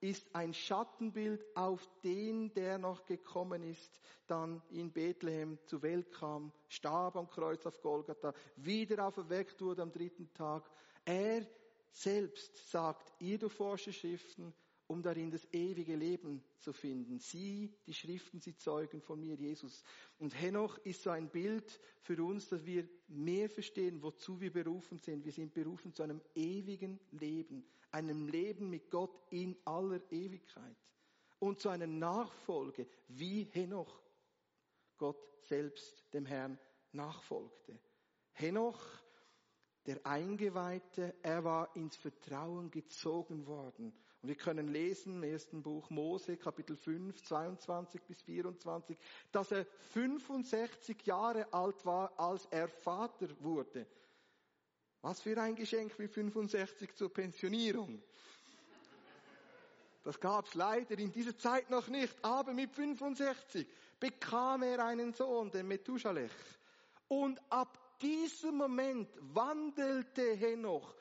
Speaker 3: ist ein Schattenbild auf den, der noch gekommen ist, dann in Bethlehem zur Welt kam, starb am Kreuz auf Golgatha, wieder auferweckt wurde am dritten Tag. Er selbst sagt, ihr durchforsche Schriften, um darin das ewige Leben zu finden. Sie, die Schriften, sie zeugen von mir, Jesus. Und Henoch ist so ein Bild für uns, dass wir mehr verstehen, wozu wir berufen sind. Wir sind berufen zu einem ewigen Leben, einem Leben mit Gott in aller Ewigkeit und zu einer Nachfolge, wie Henoch Gott selbst dem Herrn nachfolgte. Henoch der Eingeweihte, er war ins Vertrauen gezogen worden. Und wir können lesen im ersten Buch Mose, Kapitel 5, 22 bis 24, dass er 65 Jahre alt war, als er Vater wurde. Was für ein Geschenk mit 65 zur Pensionierung. Das gab's leider in dieser Zeit noch nicht, aber mit 65 bekam er einen Sohn, den Methusalech. Und ab diesem Moment wandelte Henoch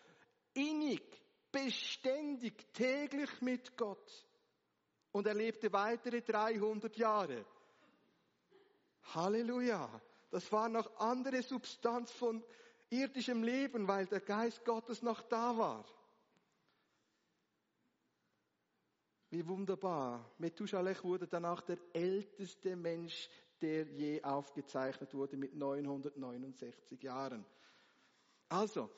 Speaker 3: innig, beständig, täglich mit Gott. Und er lebte weitere 300 Jahre. Halleluja. Das war noch andere Substanz von irdischem Leben, weil der Geist Gottes noch da war. Wie wunderbar. Methusalech wurde danach der älteste Mensch der je aufgezeichnet wurde mit 969 Jahren. Also,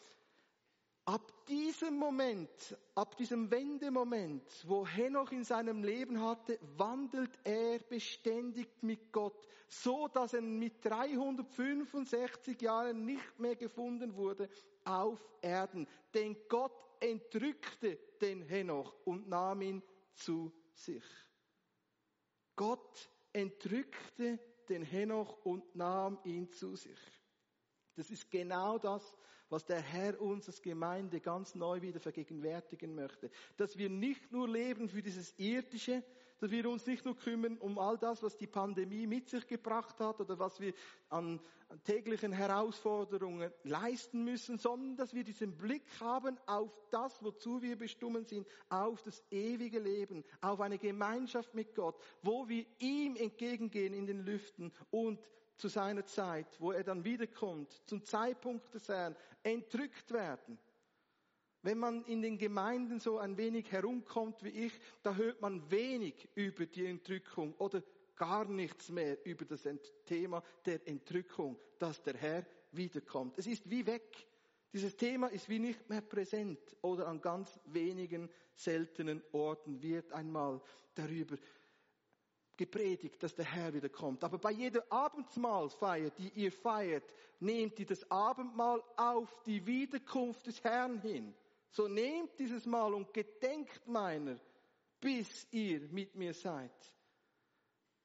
Speaker 3: ab diesem Moment, ab diesem Wendemoment, wo Henoch in seinem Leben hatte, wandelt er beständig mit Gott, so dass er mit 365 Jahren nicht mehr gefunden wurde auf Erden. Denn Gott entrückte den Henoch und nahm ihn zu sich. Gott entrückte den Henoch und nahm ihn zu sich. Das ist genau das, was der Herr uns als Gemeinde ganz neu wieder vergegenwärtigen möchte. Dass wir nicht nur leben für dieses Irdische, dass wir uns nicht nur kümmern um all das, was die Pandemie mit sich gebracht hat oder was wir an täglichen Herausforderungen leisten müssen, sondern dass wir diesen Blick haben auf das, wozu wir bestimmt sind, auf das ewige Leben, auf eine Gemeinschaft mit Gott, wo wir ihm entgegengehen in den Lüften und zu seiner Zeit, wo er dann wiederkommt, zum Zeitpunkt des Herrn, entrückt werden. Wenn man in den Gemeinden so ein wenig herumkommt wie ich, da hört man wenig über die Entrückung oder gar nichts mehr über das Thema der Entrückung, dass der Herr wiederkommt. Es ist wie weg. Dieses Thema ist wie nicht mehr präsent oder an ganz wenigen seltenen Orten wird einmal darüber gepredigt, dass der Herr wiederkommt. Aber bei jeder Abendmahlfeier, die ihr feiert, nehmt ihr das Abendmahl auf die Wiederkunft des Herrn hin. So nehmt dieses Mal und gedenkt meiner, bis ihr mit mir seid.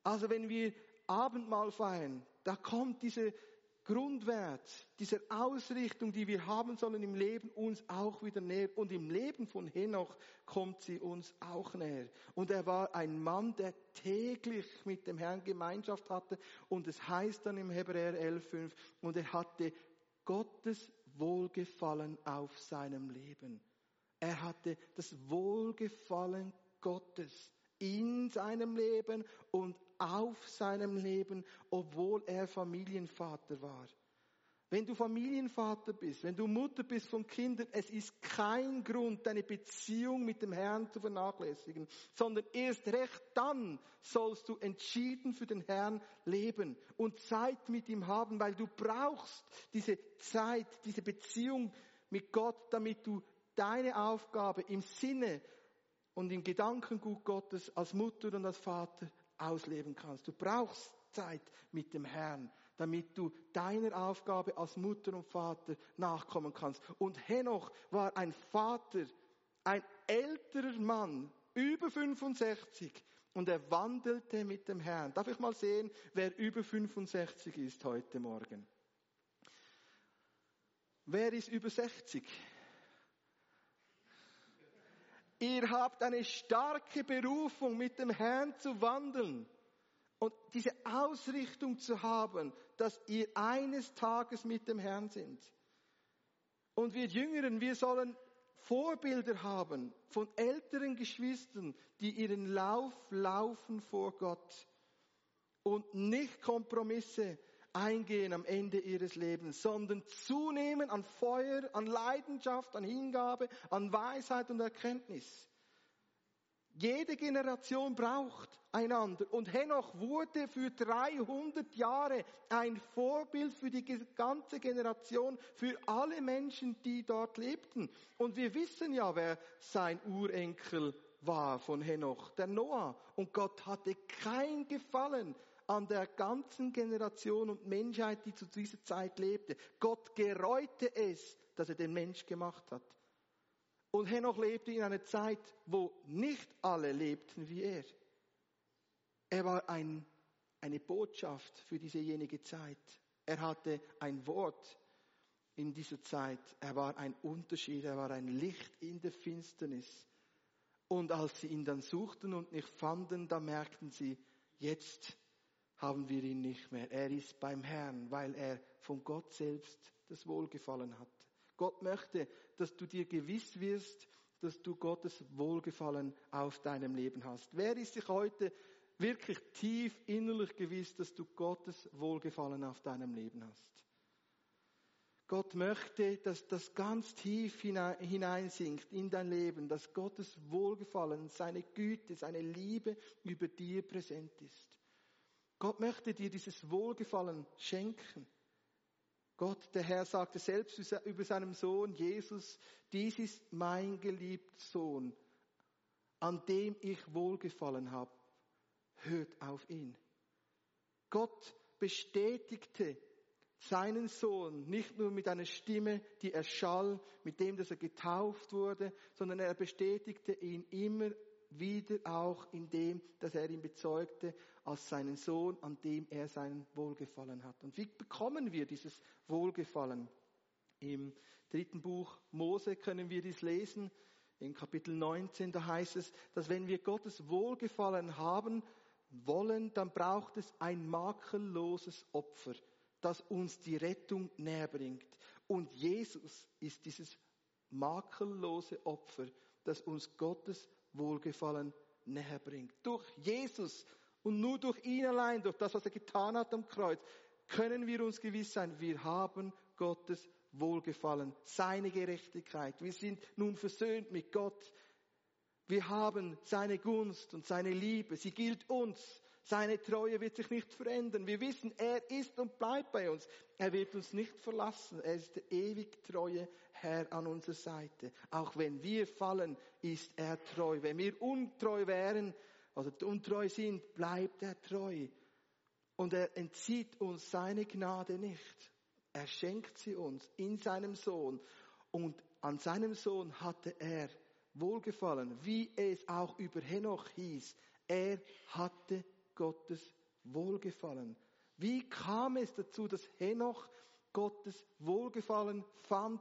Speaker 3: Also wenn wir Abendmahl feiern, da kommt diese Grundwert, diese Ausrichtung, die wir haben sollen im Leben, uns auch wieder näher. Und im Leben von Henoch kommt sie uns auch näher. Und er war ein Mann, der täglich mit dem Herrn Gemeinschaft hatte. Und es heißt dann im Hebräer 11.5, und er hatte Gottes Wohlgefallen auf seinem Leben. Er hatte das Wohlgefallen Gottes in seinem Leben und auf seinem Leben, obwohl er Familienvater war. Wenn du Familienvater bist, wenn du Mutter bist von Kindern, es ist kein Grund, deine Beziehung mit dem Herrn zu vernachlässigen, sondern erst recht dann sollst du entschieden für den Herrn leben und Zeit mit ihm haben, weil du brauchst diese Zeit, diese Beziehung mit Gott, damit du deine Aufgabe im Sinne und im Gedankengut Gottes als Mutter und als Vater ausleben kannst. Du brauchst Zeit mit dem Herrn, damit du deiner Aufgabe als Mutter und Vater nachkommen kannst. Und Henoch war ein Vater, ein älterer Mann, über 65, und er wandelte mit dem Herrn. Darf ich mal sehen, wer über 65 ist heute Morgen? Wer ist über 60? Ihr habt eine starke Berufung, mit dem Herrn zu wandeln und diese Ausrichtung zu haben, dass ihr eines Tages mit dem Herrn sind. Und wir Jüngeren, wir sollen Vorbilder haben von älteren Geschwistern, die ihren Lauf laufen vor Gott und nicht Kompromisse eingehen am Ende ihres Lebens, sondern zunehmen an Feuer, an Leidenschaft, an Hingabe, an Weisheit und Erkenntnis. Jede Generation braucht einander. Und Henoch wurde für 300 Jahre ein Vorbild für die ganze Generation, für alle Menschen, die dort lebten. Und wir wissen ja, wer sein Urenkel war von Henoch, der Noah. Und Gott hatte kein Gefallen an der ganzen Generation und Menschheit, die zu dieser Zeit lebte. Gott gereute es, dass er den Mensch gemacht hat. Und Henoch lebte in einer Zeit, wo nicht alle lebten wie er. Er war ein, eine Botschaft für diesejenige Zeit. Er hatte ein Wort in dieser Zeit. Er war ein Unterschied, er war ein Licht in der Finsternis. Und als sie ihn dann suchten und nicht fanden, da merkten sie, jetzt haben wir ihn nicht mehr. Er ist beim Herrn, weil er von Gott selbst das Wohlgefallen hat. Gott möchte, dass du dir gewiss wirst, dass du Gottes Wohlgefallen auf deinem Leben hast. Wer ist sich heute wirklich tief innerlich gewiss, dass du Gottes Wohlgefallen auf deinem Leben hast? Gott möchte, dass das ganz tief hineinsinkt in dein Leben, dass Gottes Wohlgefallen, seine Güte, seine Liebe über dir präsent ist. Gott möchte dir dieses Wohlgefallen schenken. Gott, der Herr, sagte selbst über seinen Sohn Jesus, dies ist mein geliebter Sohn, an dem ich wohlgefallen habe. Hört auf ihn. Gott bestätigte seinen Sohn nicht nur mit einer Stimme, die erschall, mit dem, dass er getauft wurde, sondern er bestätigte ihn immer wieder auch in dem, dass er ihn bezeugte als seinen Sohn, an dem er seinen Wohlgefallen hat. Und wie bekommen wir dieses Wohlgefallen? Im dritten Buch Mose können wir dies lesen. In Kapitel 19, da heißt es, dass wenn wir Gottes Wohlgefallen haben wollen, dann braucht es ein makelloses Opfer, das uns die Rettung näher bringt. Und Jesus ist dieses makellose Opfer, das uns Gottes Wohlgefallen näher bringt. Durch Jesus und nur durch ihn allein, durch das, was er getan hat am Kreuz, können wir uns gewiss sein, wir haben Gottes Wohlgefallen, seine Gerechtigkeit. Wir sind nun versöhnt mit Gott. Wir haben seine Gunst und seine Liebe. Sie gilt uns. Seine Treue wird sich nicht verändern. Wir wissen, er ist und bleibt bei uns. Er wird uns nicht verlassen. Er ist der ewig treue Herr an unserer Seite. Auch wenn wir fallen, ist er treu. Wenn wir untreu wären oder untreu sind, bleibt er treu. Und er entzieht uns seine Gnade nicht. Er schenkt sie uns in seinem Sohn. Und an seinem Sohn hatte er Wohlgefallen, wie es auch über Henoch hieß. Er hatte Gottes Wohlgefallen. Wie kam es dazu, dass Henoch Gottes Wohlgefallen fand,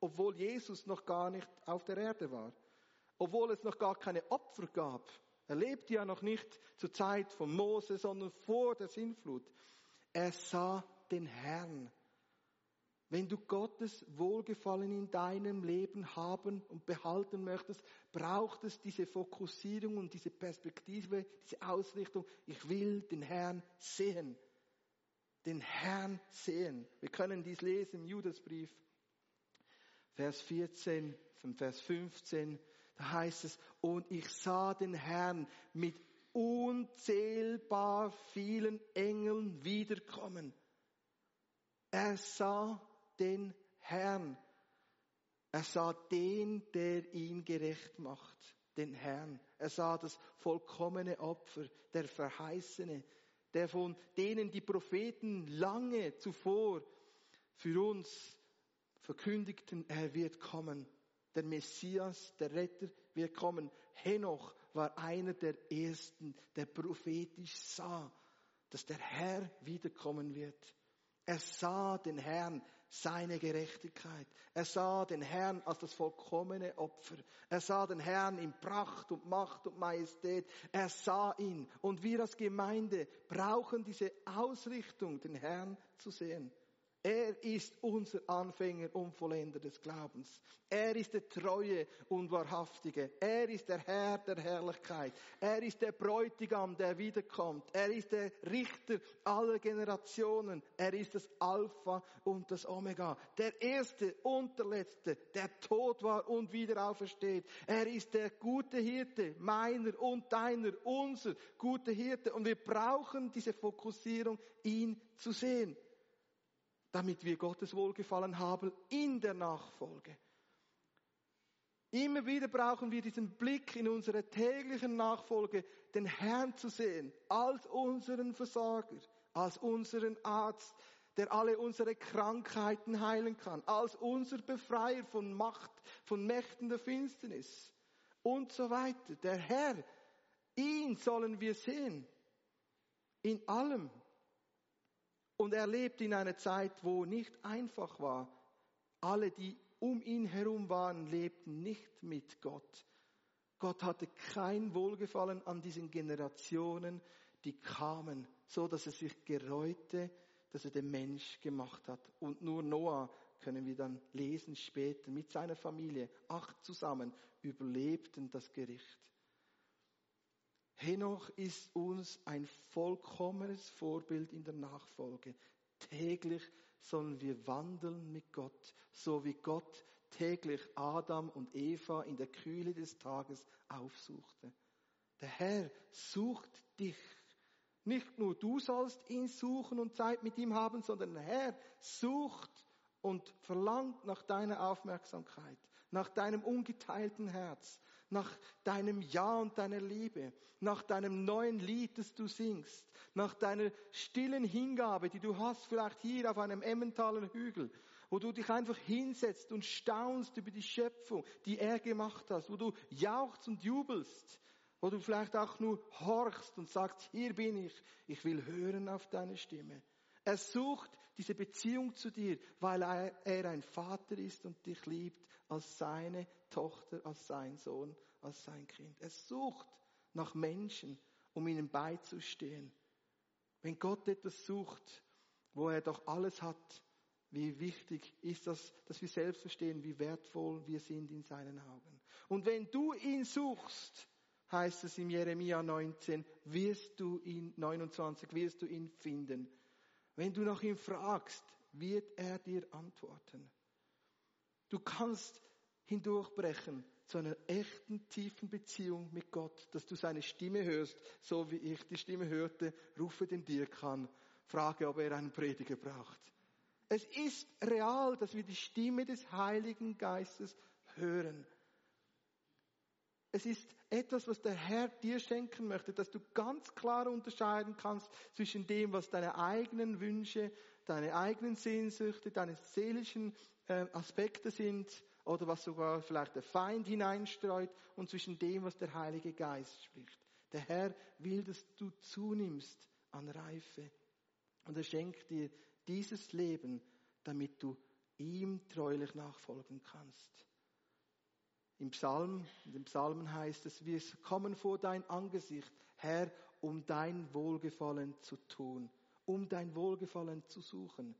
Speaker 3: obwohl Jesus noch gar nicht auf der Erde war? Obwohl es noch gar keine Opfer gab. Er lebte ja noch nicht zur Zeit von Mose, sondern vor der Sintflut. Er sah den Herrn. Wenn du Gottes Wohlgefallen in deinem Leben haben und behalten möchtest, braucht es diese Fokussierung und diese Perspektive, diese Ausrichtung. Ich will den Herrn sehen. Den Herrn sehen. Wir können dies lesen im Judasbrief, Vers 14, von Vers 15. Da heißt es, und ich sah den Herrn mit unzählbar vielen Engeln wiederkommen. Er sah den Herrn. Er sah den, der ihn gerecht macht, den Herrn. Er sah das vollkommene Opfer, der Verheißene, der von denen die Propheten lange zuvor für uns verkündigten, er wird kommen. Der Messias, der Retter wird kommen. Henoch war einer der ersten, der prophetisch sah, dass der Herr wiederkommen wird. Er sah den Herrn, seine Gerechtigkeit. Er sah den Herrn als das vollkommene Opfer. Er sah den Herrn in Pracht und Macht und Majestät. Er sah ihn. Und wir als Gemeinde brauchen diese Ausrichtung, den Herrn zu sehen. Er ist unser Anfänger und Vollender des Glaubens. Er ist der Treue und Wahrhaftige. Er ist der Herr der Herrlichkeit. Er ist der Bräutigam, der wiederkommt. Er ist der Richter aller Generationen. Er ist das Alpha und das Omega. Der Erste und der Letzte, der tot war und wieder aufersteht. Er ist der gute Hirte, meiner und deiner, unser guter Hirte. Und wir brauchen diese Fokussierung, ihn zu sehen damit wir Gottes Wohlgefallen haben in der Nachfolge. Immer wieder brauchen wir diesen Blick in unsere täglichen Nachfolge, den Herrn zu sehen, als unseren Versorger, als unseren Arzt, der alle unsere Krankheiten heilen kann, als unser Befreier von Macht, von Mächten der Finsternis und so weiter. Der Herr, ihn sollen wir sehen. In allem. Und er lebt in einer Zeit, wo nicht einfach war. Alle, die um ihn herum waren, lebten nicht mit Gott. Gott hatte kein Wohlgefallen an diesen Generationen, die kamen, so dass er sich gereute, dass er den Mensch gemacht hat. Und nur Noah können wir dann lesen später mit seiner Familie, acht zusammen, überlebten das Gericht. Henoch ist uns ein vollkommenes Vorbild in der Nachfolge. Täglich sollen wir wandeln mit Gott, so wie Gott täglich Adam und Eva in der Kühle des Tages aufsuchte. Der Herr sucht dich. Nicht nur du sollst ihn suchen und Zeit mit ihm haben, sondern der Herr sucht und verlangt nach deiner Aufmerksamkeit, nach deinem ungeteilten Herz, nach deinem Ja und deiner Liebe, nach deinem neuen Lied, das du singst, nach deiner stillen Hingabe, die du hast, vielleicht hier auf einem Emmentaler Hügel, wo du dich einfach hinsetzt und staunst über die Schöpfung, die er gemacht hat, wo du jauchzt und jubelst, wo du vielleicht auch nur horchst und sagst, hier bin ich, ich will hören auf deine Stimme. Er sucht diese Beziehung zu dir, weil er, ein Vater ist und dich liebt als seine Tochter, als sein Sohn, als sein Kind. Er sucht nach Menschen, um ihnen beizustehen. Wenn Gott etwas sucht, wo er doch alles hat, wie wichtig ist das, dass wir selbst verstehen, wie wertvoll wir sind in seinen Augen. Und wenn du ihn suchst, heißt es im Jeremia 19, wirst du ihn, 29, wirst du ihn finden. Wenn du nach ihm fragst, wird er dir antworten. Du kannst hindurchbrechen zu einer echten, tiefen Beziehung mit Gott, dass du seine Stimme hörst, so wie ich die Stimme hörte, rufe den Dirk an, frage, ob er einen Prediger braucht. Es ist real, dass wir die Stimme des Heiligen Geistes hören. Es ist etwas, was der Herr dir schenken möchte, dass du ganz klar unterscheiden kannst zwischen dem, was deine eigenen Wünsche, deine eigenen Sehnsüchte, deine seelischen äh, Aspekte sind oder was sogar vielleicht der Feind hineinstreut und zwischen dem, was der Heilige Geist spricht. Der Herr will, dass du zunimmst an Reife und er schenkt dir dieses Leben, damit du ihm treulich nachfolgen kannst. Im Psalm, in den Psalmen heißt es, wir kommen vor dein Angesicht, Herr, um dein Wohlgefallen zu tun, um dein Wohlgefallen zu suchen.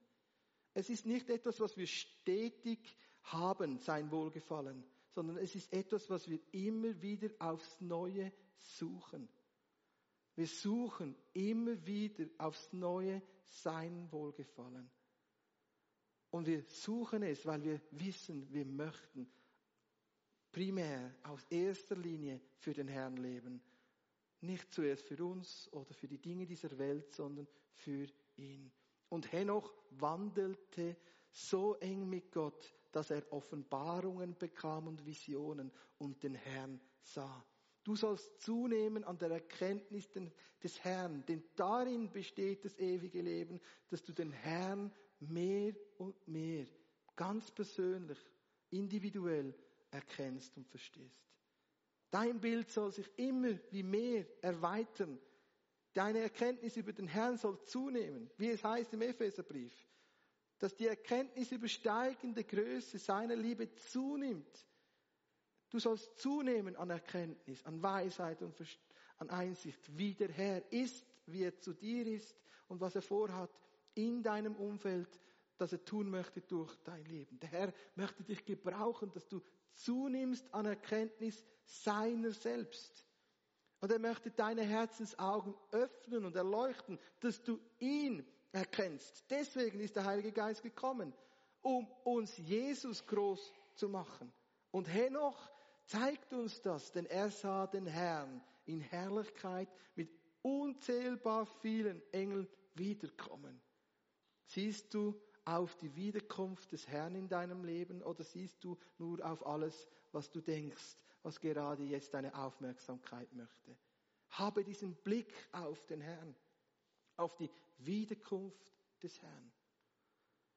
Speaker 3: Es ist nicht etwas, was wir stetig haben, sein Wohlgefallen, sondern es ist etwas, was wir immer wieder aufs Neue suchen. Wir suchen immer wieder aufs Neue sein Wohlgefallen. Und wir suchen es, weil wir wissen, wir möchten primär aus erster Linie für den Herrn leben. Nicht zuerst für uns oder für die Dinge dieser Welt, sondern für ihn. Und Henoch wandelte so eng mit Gott, dass er Offenbarungen bekam und Visionen und den Herrn sah. Du sollst zunehmen an der Erkenntnis des Herrn, denn darin besteht das ewige Leben, dass du den Herrn mehr und mehr, ganz persönlich, individuell erkennst und verstehst. Dein Bild soll sich immer wie mehr erweitern. Deine Erkenntnis über den Herrn soll zunehmen, wie es heißt im Epheserbrief, dass die Erkenntnis über steigende Größe seiner Liebe zunimmt. Du sollst zunehmen an Erkenntnis, an Weisheit und an Einsicht, wie der Herr ist, wie er zu dir ist und was er vorhat in deinem Umfeld, das er tun möchte durch dein Leben. Der Herr möchte dich gebrauchen, dass du zunimmst an Erkenntnis seiner selbst. Und er möchte deine Herzensaugen öffnen und erleuchten, dass du ihn erkennst. Deswegen ist der Heilige Geist gekommen, um uns Jesus groß zu machen. Und Henoch zeigt uns das, denn er sah den Herrn in Herrlichkeit mit unzählbar vielen Engeln wiederkommen. Siehst du auf die Wiederkunft des Herrn in deinem Leben oder siehst du nur auf alles, was du denkst, was gerade jetzt deine Aufmerksamkeit möchte? Habe diesen Blick auf den Herrn, auf die Wiederkunft des Herrn.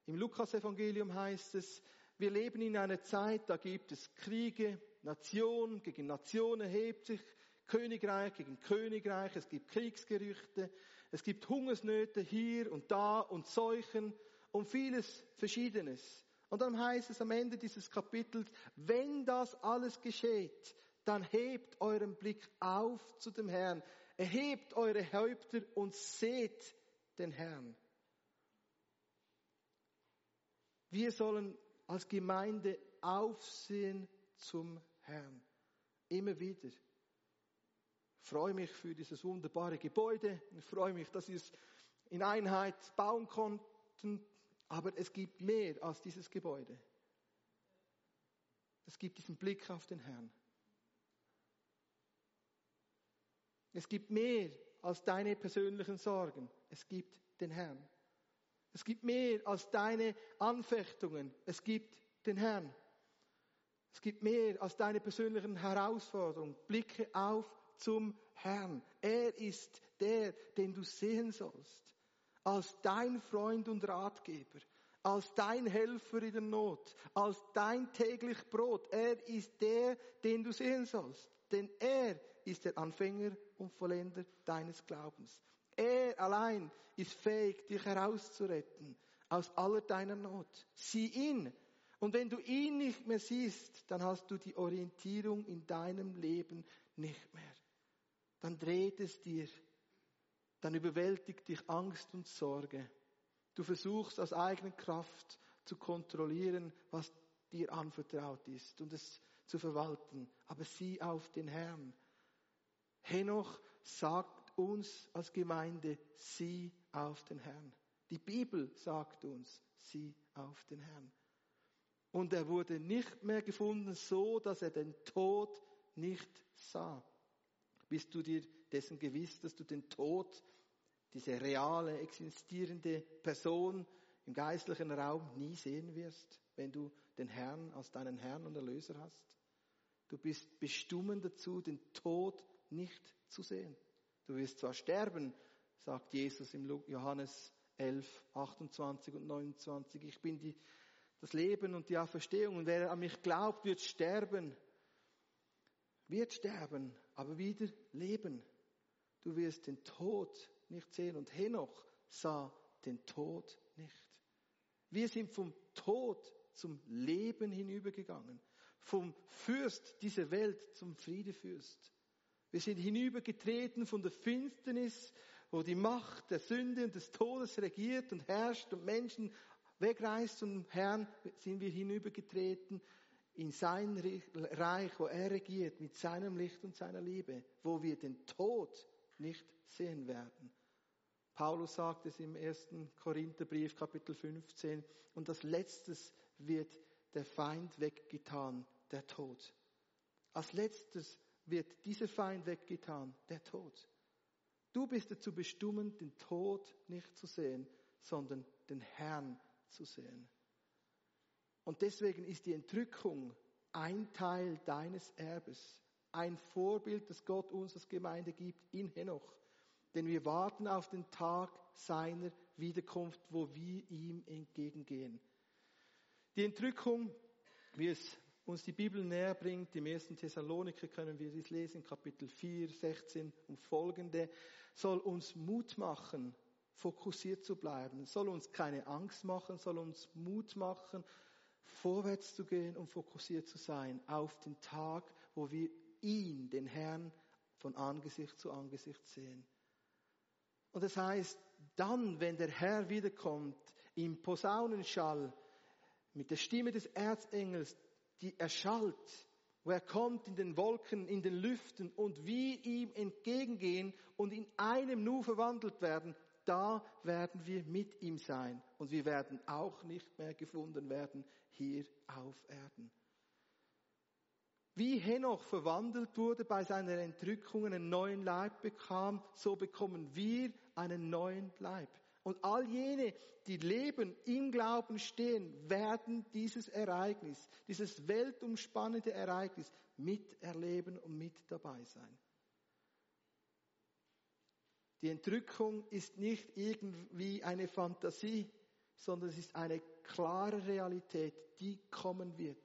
Speaker 3: Im Lukas-Evangelium heißt es, wir leben in einer Zeit, da gibt es Kriege, Nation gegen Nation erhebt sich, Königreich gegen Königreich, es gibt Kriegsgerüchte, es gibt Hungersnöte hier und da und Seuchen und vieles Verschiedenes. Und dann heißt es am Ende dieses Kapitels, wenn das alles geschieht, dann hebt euren Blick auf zu dem Herrn, erhebt eure Häupter und seht den Herrn. Wir sollen als Gemeinde aufsehen zum Herrn. Immer wieder. Ich freue mich für dieses wunderbare Gebäude. Ich freue mich, dass wir es in Einheit bauen konnten. Aber es gibt mehr als dieses Gebäude. Es gibt diesen Blick auf den Herrn. Es gibt mehr als deine persönlichen Sorgen. Es gibt den Herrn. Es gibt mehr als deine Anfechtungen. Es gibt den Herrn. Es gibt mehr als deine persönlichen Herausforderungen. Blicke auf zum Herrn. Er ist der, den du sehen sollst. Als dein Freund und Ratgeber. Als dein Helfer in der Not. Als dein täglich Brot. Er ist der, den du sehen sollst. Denn er ist der Anfänger und Vollender deines Glaubens. Er allein ist fähig, dich herauszuretten aus aller deiner Not. Sieh ihn. Und wenn du ihn nicht mehr siehst, dann hast du die Orientierung in deinem Leben nicht mehr. Dann dreht es dir. Dann überwältigt dich Angst und Sorge. Du versuchst aus eigener Kraft zu kontrollieren, was dir anvertraut ist und es zu verwalten. Aber sieh auf den Herrn. Henoch sagt uns als Gemeinde, sieh auf den Herrn. Die Bibel sagt uns, sieh auf den Herrn. Und er wurde nicht mehr gefunden so, dass er den Tod nicht sah. Bist du dir dessen gewiss, dass du den Tod, diese reale, existierende Person im geistlichen Raum nie sehen wirst, wenn du den Herrn als deinen Herrn und Erlöser hast? Du bist bestimmt dazu, den Tod nicht zu sehen. Du wirst zwar sterben, sagt Jesus im Johannes 11, 28 und 29. Ich bin die, das Leben und die Auferstehung und wer an mich glaubt, wird sterben. Wird sterben, aber wieder leben. Du wirst den Tod nicht sehen und Henoch sah den Tod nicht. Wir sind vom Tod zum Leben hinübergegangen. Vom Fürst dieser Welt zum Friedefürst. Wir sind hinübergetreten von der Finsternis, wo die Macht der Sünde und des Todes regiert und herrscht und Menschen wegreist zum Herrn, sind wir hinübergetreten in sein Reich, wo er regiert mit seinem Licht und seiner Liebe, wo wir den Tod nicht sehen werden. Paulus sagt es im ersten Korintherbrief, Kapitel 15, und als letztes wird der Feind weggetan, der Tod. Als letztes wird dieser Feind weggetan, der Tod. Du bist dazu bestimmt, den Tod nicht zu sehen, sondern den Herrn zu sehen. Und deswegen ist die Entrückung ein Teil deines Erbes, ein Vorbild, das Gott uns als Gemeinde gibt in Henoch. Denn wir warten auf den Tag seiner Wiederkunft, wo wir ihm entgegengehen. Die Entrückung, wie es uns die Bibel näher bringt. Im ersten Thessaloniker können wir dies lesen, Kapitel 4, 16 und folgende, soll uns Mut machen, fokussiert zu bleiben, soll uns keine Angst machen, soll uns Mut machen, vorwärts zu gehen und fokussiert zu sein auf den Tag, wo wir ihn, den Herrn, von Angesicht zu Angesicht sehen. Und das heißt, dann, wenn der Herr wiederkommt, im Posaunenschall, mit der Stimme des Erzengels, die erschallt, wo er kommt in den Wolken, in den Lüften und wir ihm entgegengehen und in einem Nu verwandelt werden, da werden wir mit ihm sein und wir werden auch nicht mehr gefunden werden hier auf Erden. Wie Henoch verwandelt wurde bei seiner Entrückung, einen neuen Leib bekam, so bekommen wir einen neuen Leib. Und all jene, die leben, im Glauben stehen, werden dieses Ereignis, dieses weltumspannende Ereignis miterleben und mit dabei sein. Die Entrückung ist nicht irgendwie eine Fantasie, sondern es ist eine klare Realität, die kommen wird.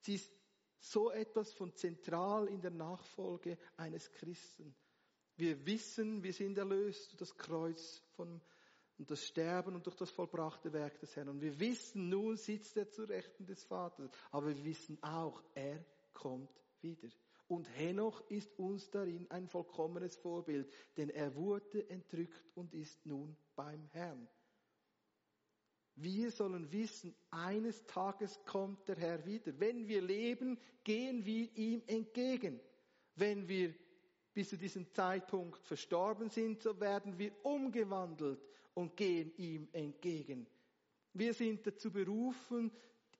Speaker 3: Sie ist so etwas von zentral in der Nachfolge eines Christen. Wir wissen, wir sind erlöst durch das Kreuz von, und das Sterben und durch das vollbrachte Werk des Herrn. Und wir wissen, nun sitzt er zu Rechten des Vaters. Aber wir wissen auch, er kommt wieder. Und Henoch ist uns darin ein vollkommenes Vorbild, denn er wurde entrückt und ist nun beim Herrn. Wir sollen wissen, eines Tages kommt der Herr wieder. Wenn wir leben, gehen wir ihm entgegen. Wenn wir bis zu diesem Zeitpunkt verstorben sind, so werden wir umgewandelt und gehen ihm entgegen. Wir sind dazu berufen,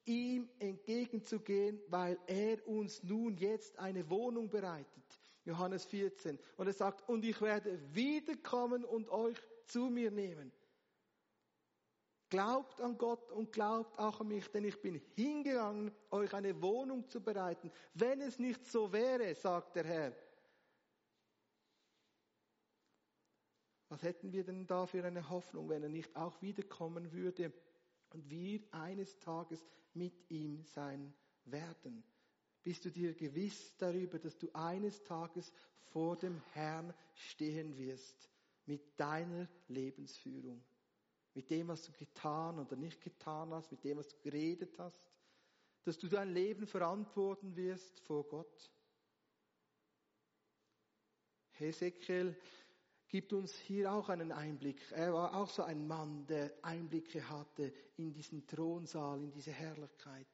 Speaker 3: ihm entgegenzugehen, weil er uns nun jetzt eine Wohnung bereitet. Johannes 14. Und er sagt, und ich werde wiederkommen und euch zu mir nehmen. Glaubt an Gott und glaubt auch an mich, denn ich bin hingegangen, euch eine Wohnung zu bereiten. Wenn es nicht so wäre, sagt der Herr, was hätten wir denn da für eine Hoffnung, wenn er nicht auch wiederkommen würde und wir eines Tages mit ihm sein werden? Bist du dir gewiss darüber, dass du eines Tages vor dem Herrn stehen wirst mit deiner Lebensführung? mit dem, was du getan oder nicht getan hast, mit dem, was du geredet hast, dass du dein Leben verantworten wirst vor Gott. Hesekiel gibt uns hier auch einen Einblick. Er war auch so ein Mann, der Einblicke hatte in diesen Thronsaal, in diese Herrlichkeit.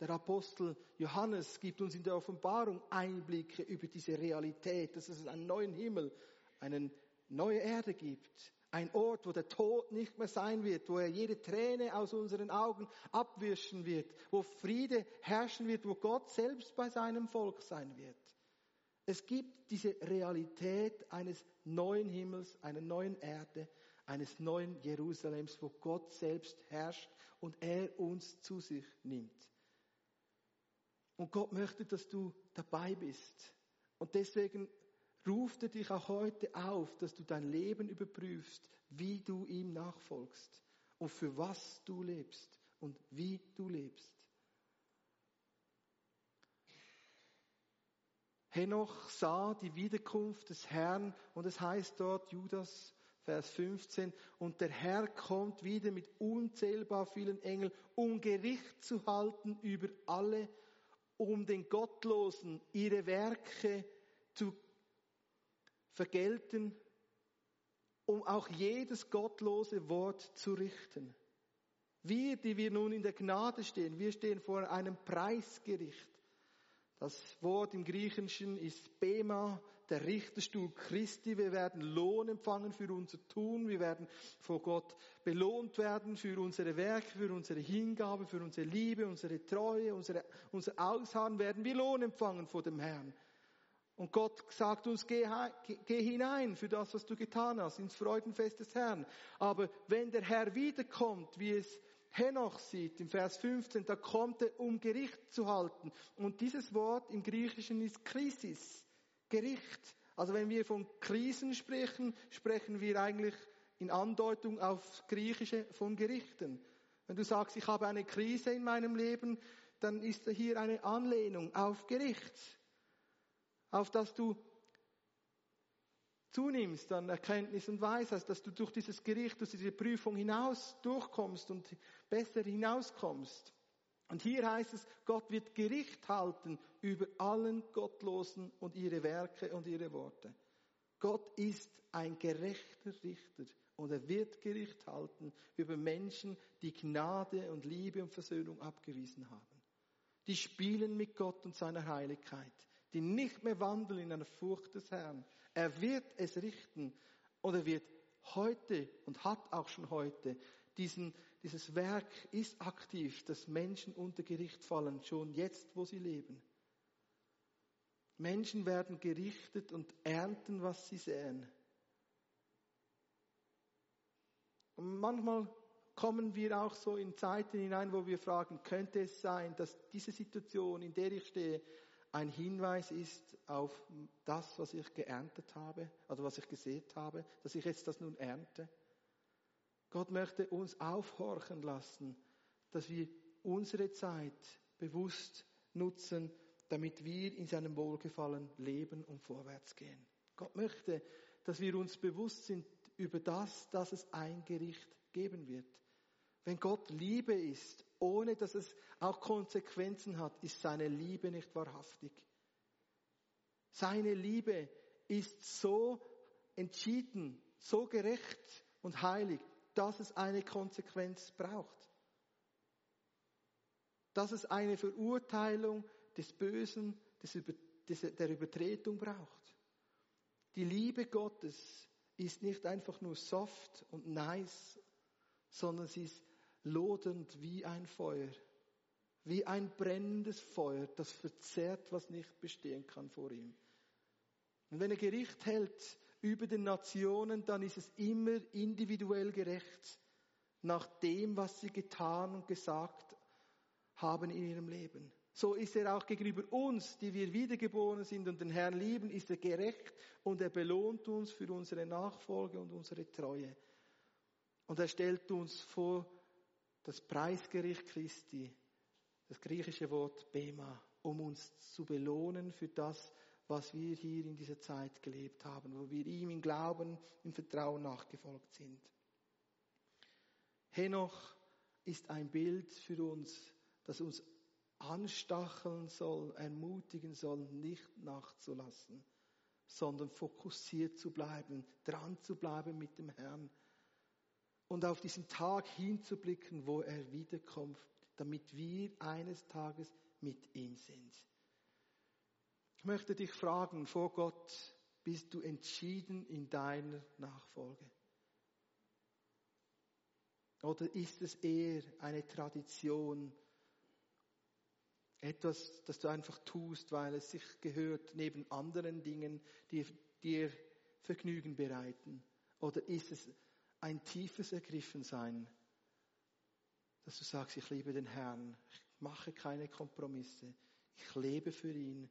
Speaker 3: Der Apostel Johannes gibt uns in der Offenbarung Einblicke über diese Realität, dass es einen neuen Himmel, eine neue Erde gibt, ein Ort, wo der Tod nicht mehr sein wird, wo er jede Träne aus unseren Augen abwischen wird, wo Friede herrschen wird, wo Gott selbst bei seinem Volk sein wird. Es gibt diese Realität eines neuen Himmels, einer neuen Erde, eines neuen Jerusalems, wo Gott selbst herrscht und er uns zu sich nimmt. Und Gott möchte, dass du dabei bist. Und deswegen ruft er dich auch heute auf, dass du dein Leben überprüfst, wie du ihm nachfolgst und für was du lebst und wie du lebst. Henoch sah die Wiederkunft des Herrn und es heißt dort, Judas, Vers 15, und der Herr kommt wieder mit unzählbar vielen Engeln, um Gericht zu halten über alle, um den Gottlosen ihre Werke zu vergelten, um auch jedes gottlose Wort zu richten. Wir, die wir nun in der Gnade stehen, wir stehen vor einem Preisgericht. Das Wort im Griechischen ist Bema, der Richterstuhl Christi. Wir werden Lohn empfangen für unser Tun. Wir werden vor Gott belohnt werden für unsere Werke, für unsere Hingabe, für unsere Liebe, unsere Treue, unsere, unser Ausharren werden wir Lohn empfangen vor dem Herrn. Und Gott sagt uns, geh, geh, hinein für das, was du getan hast, ins Freudenfest des Herrn. Aber wenn der Herr wiederkommt, wie es Henoch sieht, im Vers 15, da kommt er, um Gericht zu halten. Und dieses Wort im Griechischen ist Krisis, Gericht. Also wenn wir von Krisen sprechen, sprechen wir eigentlich in Andeutung auf Griechische von Gerichten. Wenn du sagst, ich habe eine Krise in meinem Leben, dann ist hier eine Anlehnung auf Gericht auf dass du zunimmst an Erkenntnis und Weisheit, dass du durch dieses Gericht, durch diese Prüfung hinaus durchkommst und besser hinauskommst. Und hier heißt es, Gott wird Gericht halten über allen Gottlosen und ihre Werke und ihre Worte. Gott ist ein gerechter Richter Und er wird Gericht halten über Menschen, die Gnade und Liebe und Versöhnung abgewiesen haben. Die spielen mit Gott und seiner Heiligkeit, die nicht mehr wandeln in einer Furcht des Herrn. Er wird es richten und er wird heute und hat auch schon heute diesen, dieses Werk ist aktiv, dass Menschen unter Gericht fallen, schon jetzt, wo sie leben. Menschen werden gerichtet und ernten, was sie säen. Und manchmal kommen wir auch so in Zeiten hinein, wo wir fragen, könnte es sein, dass diese Situation, in der ich stehe, ein Hinweis ist auf das, was ich geerntet habe, also was ich gesät habe, dass ich jetzt das nun ernte? Gott möchte uns aufhorchen lassen, dass wir unsere Zeit bewusst nutzen, damit wir in seinem Wohlgefallen leben und vorwärts gehen. Gott möchte, dass wir uns bewusst sind über das, dass es ein Gericht geben wird. Wenn Gott Liebe ist, ohne dass es auch Konsequenzen hat, ist seine Liebe nicht wahrhaftig. Seine Liebe ist so entschieden, so gerecht und heilig, dass es eine Konsequenz braucht. Dass es eine Verurteilung des Bösen, des, der Übertretung braucht. Die Liebe Gottes ist nicht einfach nur soft und nice, sondern sie ist lodend wie ein Feuer, wie ein brennendes Feuer, das verzehrt, was nicht bestehen kann vor ihm. Und wenn er Gericht hält über den Nationen, dann ist es immer individuell gerecht nach dem, was sie getan und gesagt haben in ihrem Leben so ist er auch gegenüber uns, die wir wiedergeboren sind und den Herrn lieben, ist er gerecht und er belohnt uns für unsere Nachfolge und unsere Treue. Und er stellt uns vor das Preisgericht Christi, das griechische Wort Bema, um uns zu belohnen für das, was wir hier in dieser Zeit gelebt haben, wo wir ihm im Glauben, im Vertrauen nachgefolgt sind. Henoch ist ein Bild für uns, das uns anstacheln soll, ermutigen soll, nicht nachzulassen, sondern fokussiert zu bleiben, dran zu bleiben mit dem Herrn und auf diesen Tag hinzublicken, wo er wiederkommt, damit wir eines Tages mit ihm sind. Ich möchte dich fragen, vor Gott, bist du entschieden in deiner Nachfolge? Oder ist es eher eine Tradition, etwas, das du einfach tust, weil es sich gehört neben anderen Dingen, die dir Vergnügen bereiten? Oder ist es ein tiefes Ergriffensein, dass du sagst, ich liebe den Herrn, ich mache keine Kompromisse, ich lebe für ihn,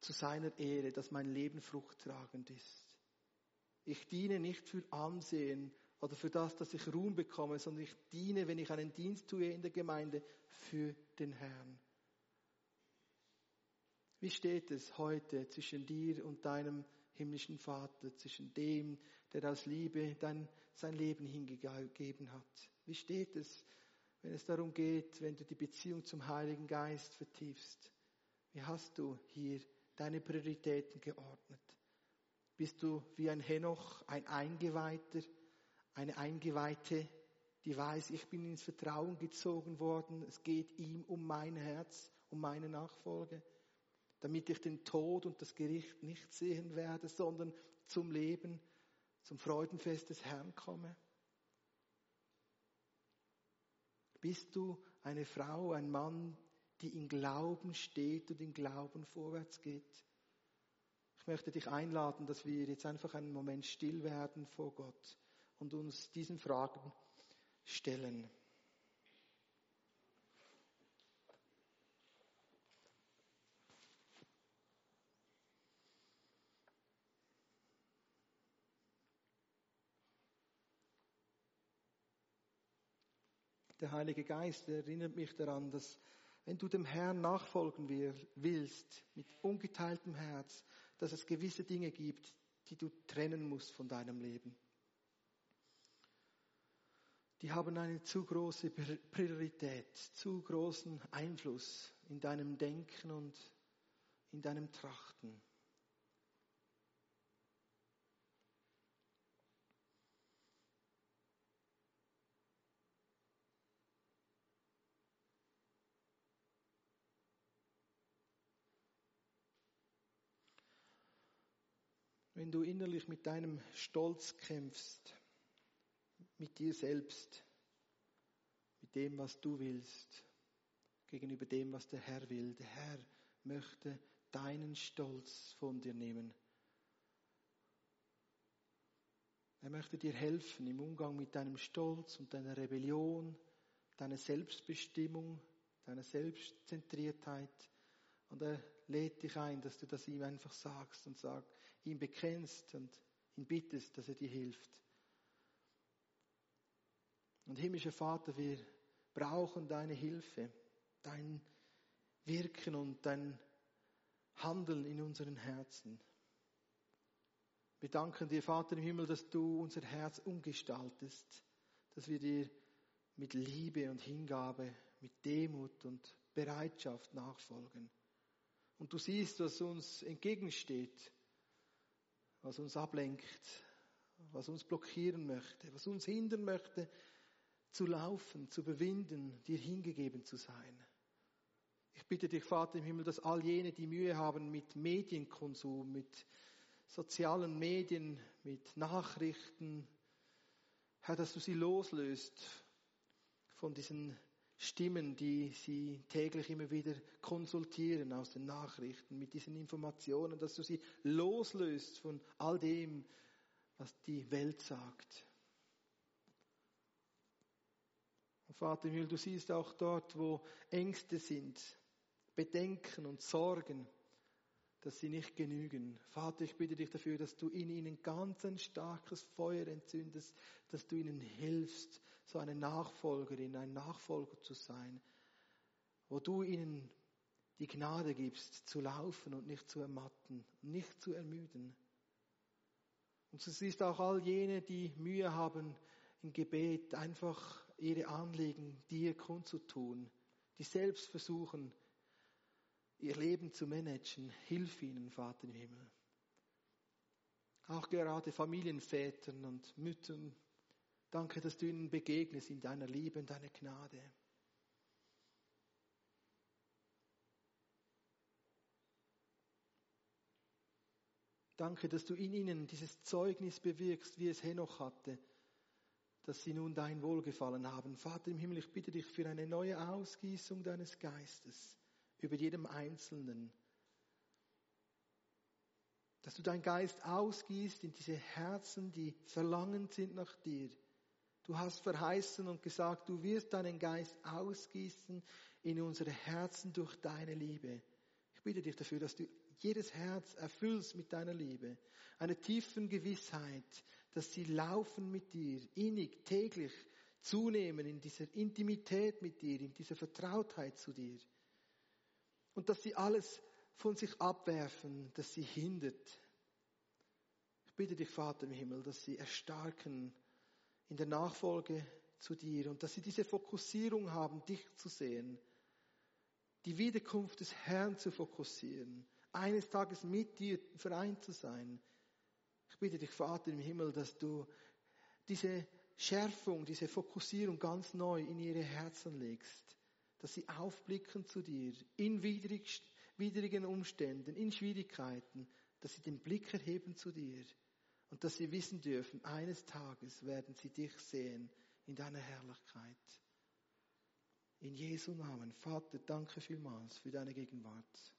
Speaker 3: zu seiner Ehre, dass mein Leben fruchttragend ist. Ich diene nicht für Ansehen oder für das, dass ich Ruhm bekomme, sondern ich diene, wenn ich einen Dienst tue in der Gemeinde, für den Herrn. Wie steht es heute zwischen dir und deinem himmlischen Vater, zwischen dem, der aus Liebe dein, sein Leben hingegeben hat? Wie steht es, wenn es darum geht, wenn du die Beziehung zum Heiligen Geist vertiefst? Wie hast du hier deine Prioritäten geordnet? Bist du wie ein Henoch, ein Eingeweihter, eine Eingeweihte, die weiß, ich bin ins Vertrauen gezogen worden, es geht ihm um mein Herz, um meine Nachfolge? damit ich den Tod und das Gericht nicht sehen werde, sondern zum Leben, zum Freudenfest des Herrn komme? Bist du eine Frau, ein Mann, die im Glauben steht und im Glauben vorwärts geht? Ich möchte dich einladen, dass wir jetzt einfach einen Moment still werden vor Gott und uns diesen Fragen stellen. Der Heilige Geist erinnert mich daran, dass wenn du dem Herrn nachfolgen willst, mit ungeteiltem Herz, dass es gewisse Dinge gibt, die du trennen musst von deinem Leben. Die haben eine zu große Priorität, zu großen Einfluss in deinem Denken und in deinem Trachten. Wenn du innerlich mit deinem Stolz kämpfst, mit dir selbst, mit dem, was du willst, gegenüber dem, was der Herr will. Der Herr möchte deinen Stolz von dir nehmen. Er möchte dir helfen im Umgang mit deinem Stolz und deiner Rebellion, deiner Selbstbestimmung, deiner Selbstzentriertheit. Und er lädt dich ein, dass du das ihm einfach sagst und sag, ihm bekennst und ihn bittest, dass er dir hilft. Und himmlischer Vater, wir brauchen deine Hilfe, dein Wirken und dein Handeln in unseren Herzen. Wir danken dir, Vater im Himmel, dass du unser Herz umgestaltest, dass wir dir mit Liebe und Hingabe, mit Demut und Bereitschaft nachfolgen. Und du siehst, was uns entgegensteht, was uns ablenkt, was uns blockieren möchte, was uns hindern möchte, zu laufen, zu bewinden, dir hingegeben zu sein. Ich bitte dich, Vater im Himmel, dass all jene, die Mühe haben mit Medienkonsum, mit sozialen Medien, mit Nachrichten, Herr, dass du sie loslöst von diesen Stimmen, die sie täglich immer wieder konsultieren aus den Nachrichten, mit diesen Informationen, dass du sie loslöst von all dem, was die Welt sagt. Und Vater im Himmel, du siehst auch dort, wo Ängste sind, Bedenken und Sorgen, dass sie nicht genügen. Vater, ich bitte dich dafür, dass du in ihnen ganz ein starkes Feuer entzündest, dass du ihnen hilfst, so eine Nachfolgerin, ein Nachfolger zu sein, wo du ihnen die Gnade gibst, zu laufen und nicht zu ermatten, nicht zu ermüden. Und du siehst auch all jene, die Mühe haben, im Gebet einfach ihre Anliegen dir kundzutun, die selbst versuchen, ihr Leben zu managen. Hilf ihnen, Vater im Himmel. Auch gerade Familienvätern und Müttern, danke, dass du ihnen begegnest in deiner Liebe und deiner Gnade. Danke, dass du in ihnen dieses Zeugnis bewirkst, wie es Henoch hatte, dass sie nun dein Wohlgefallen haben. Vater im Himmel, ich bitte dich für eine neue Ausgießung deines Geistes über jedem Einzelnen. Dass du dein Geist ausgießt in diese Herzen, die verlangend sind nach dir. Du hast verheißen und gesagt, du wirst deinen Geist ausgießen in unsere Herzen durch deine Liebe. Ich bitte dich dafür, dass du jedes Herz erfüllst mit deiner Liebe, einer tiefen Gewissheit, dass sie laufen mit dir, innig, täglich zunehmen in dieser Intimität mit dir, in dieser Vertrautheit zu dir. Und dass sie alles von sich abwerfen, das sie hindert. Ich bitte dich, Vater im Himmel, dass sie erstarken in der Nachfolge zu dir und dass sie diese Fokussierung haben, dich zu sehen, die Wiederkunft des Herrn zu fokussieren, eines Tages mit dir vereint zu sein. Ich bitte dich, Vater im Himmel, dass du diese Schärfung, diese Fokussierung ganz neu in ihre Herzen legst, dass sie aufblicken zu dir in widrig, widrigen Umständen, in Schwierigkeiten, dass sie den Blick erheben zu dir und dass sie wissen dürfen, eines Tages werden sie dich sehen in deiner Herrlichkeit. In Jesu Namen. Vater, danke vielmals für deine Gegenwart.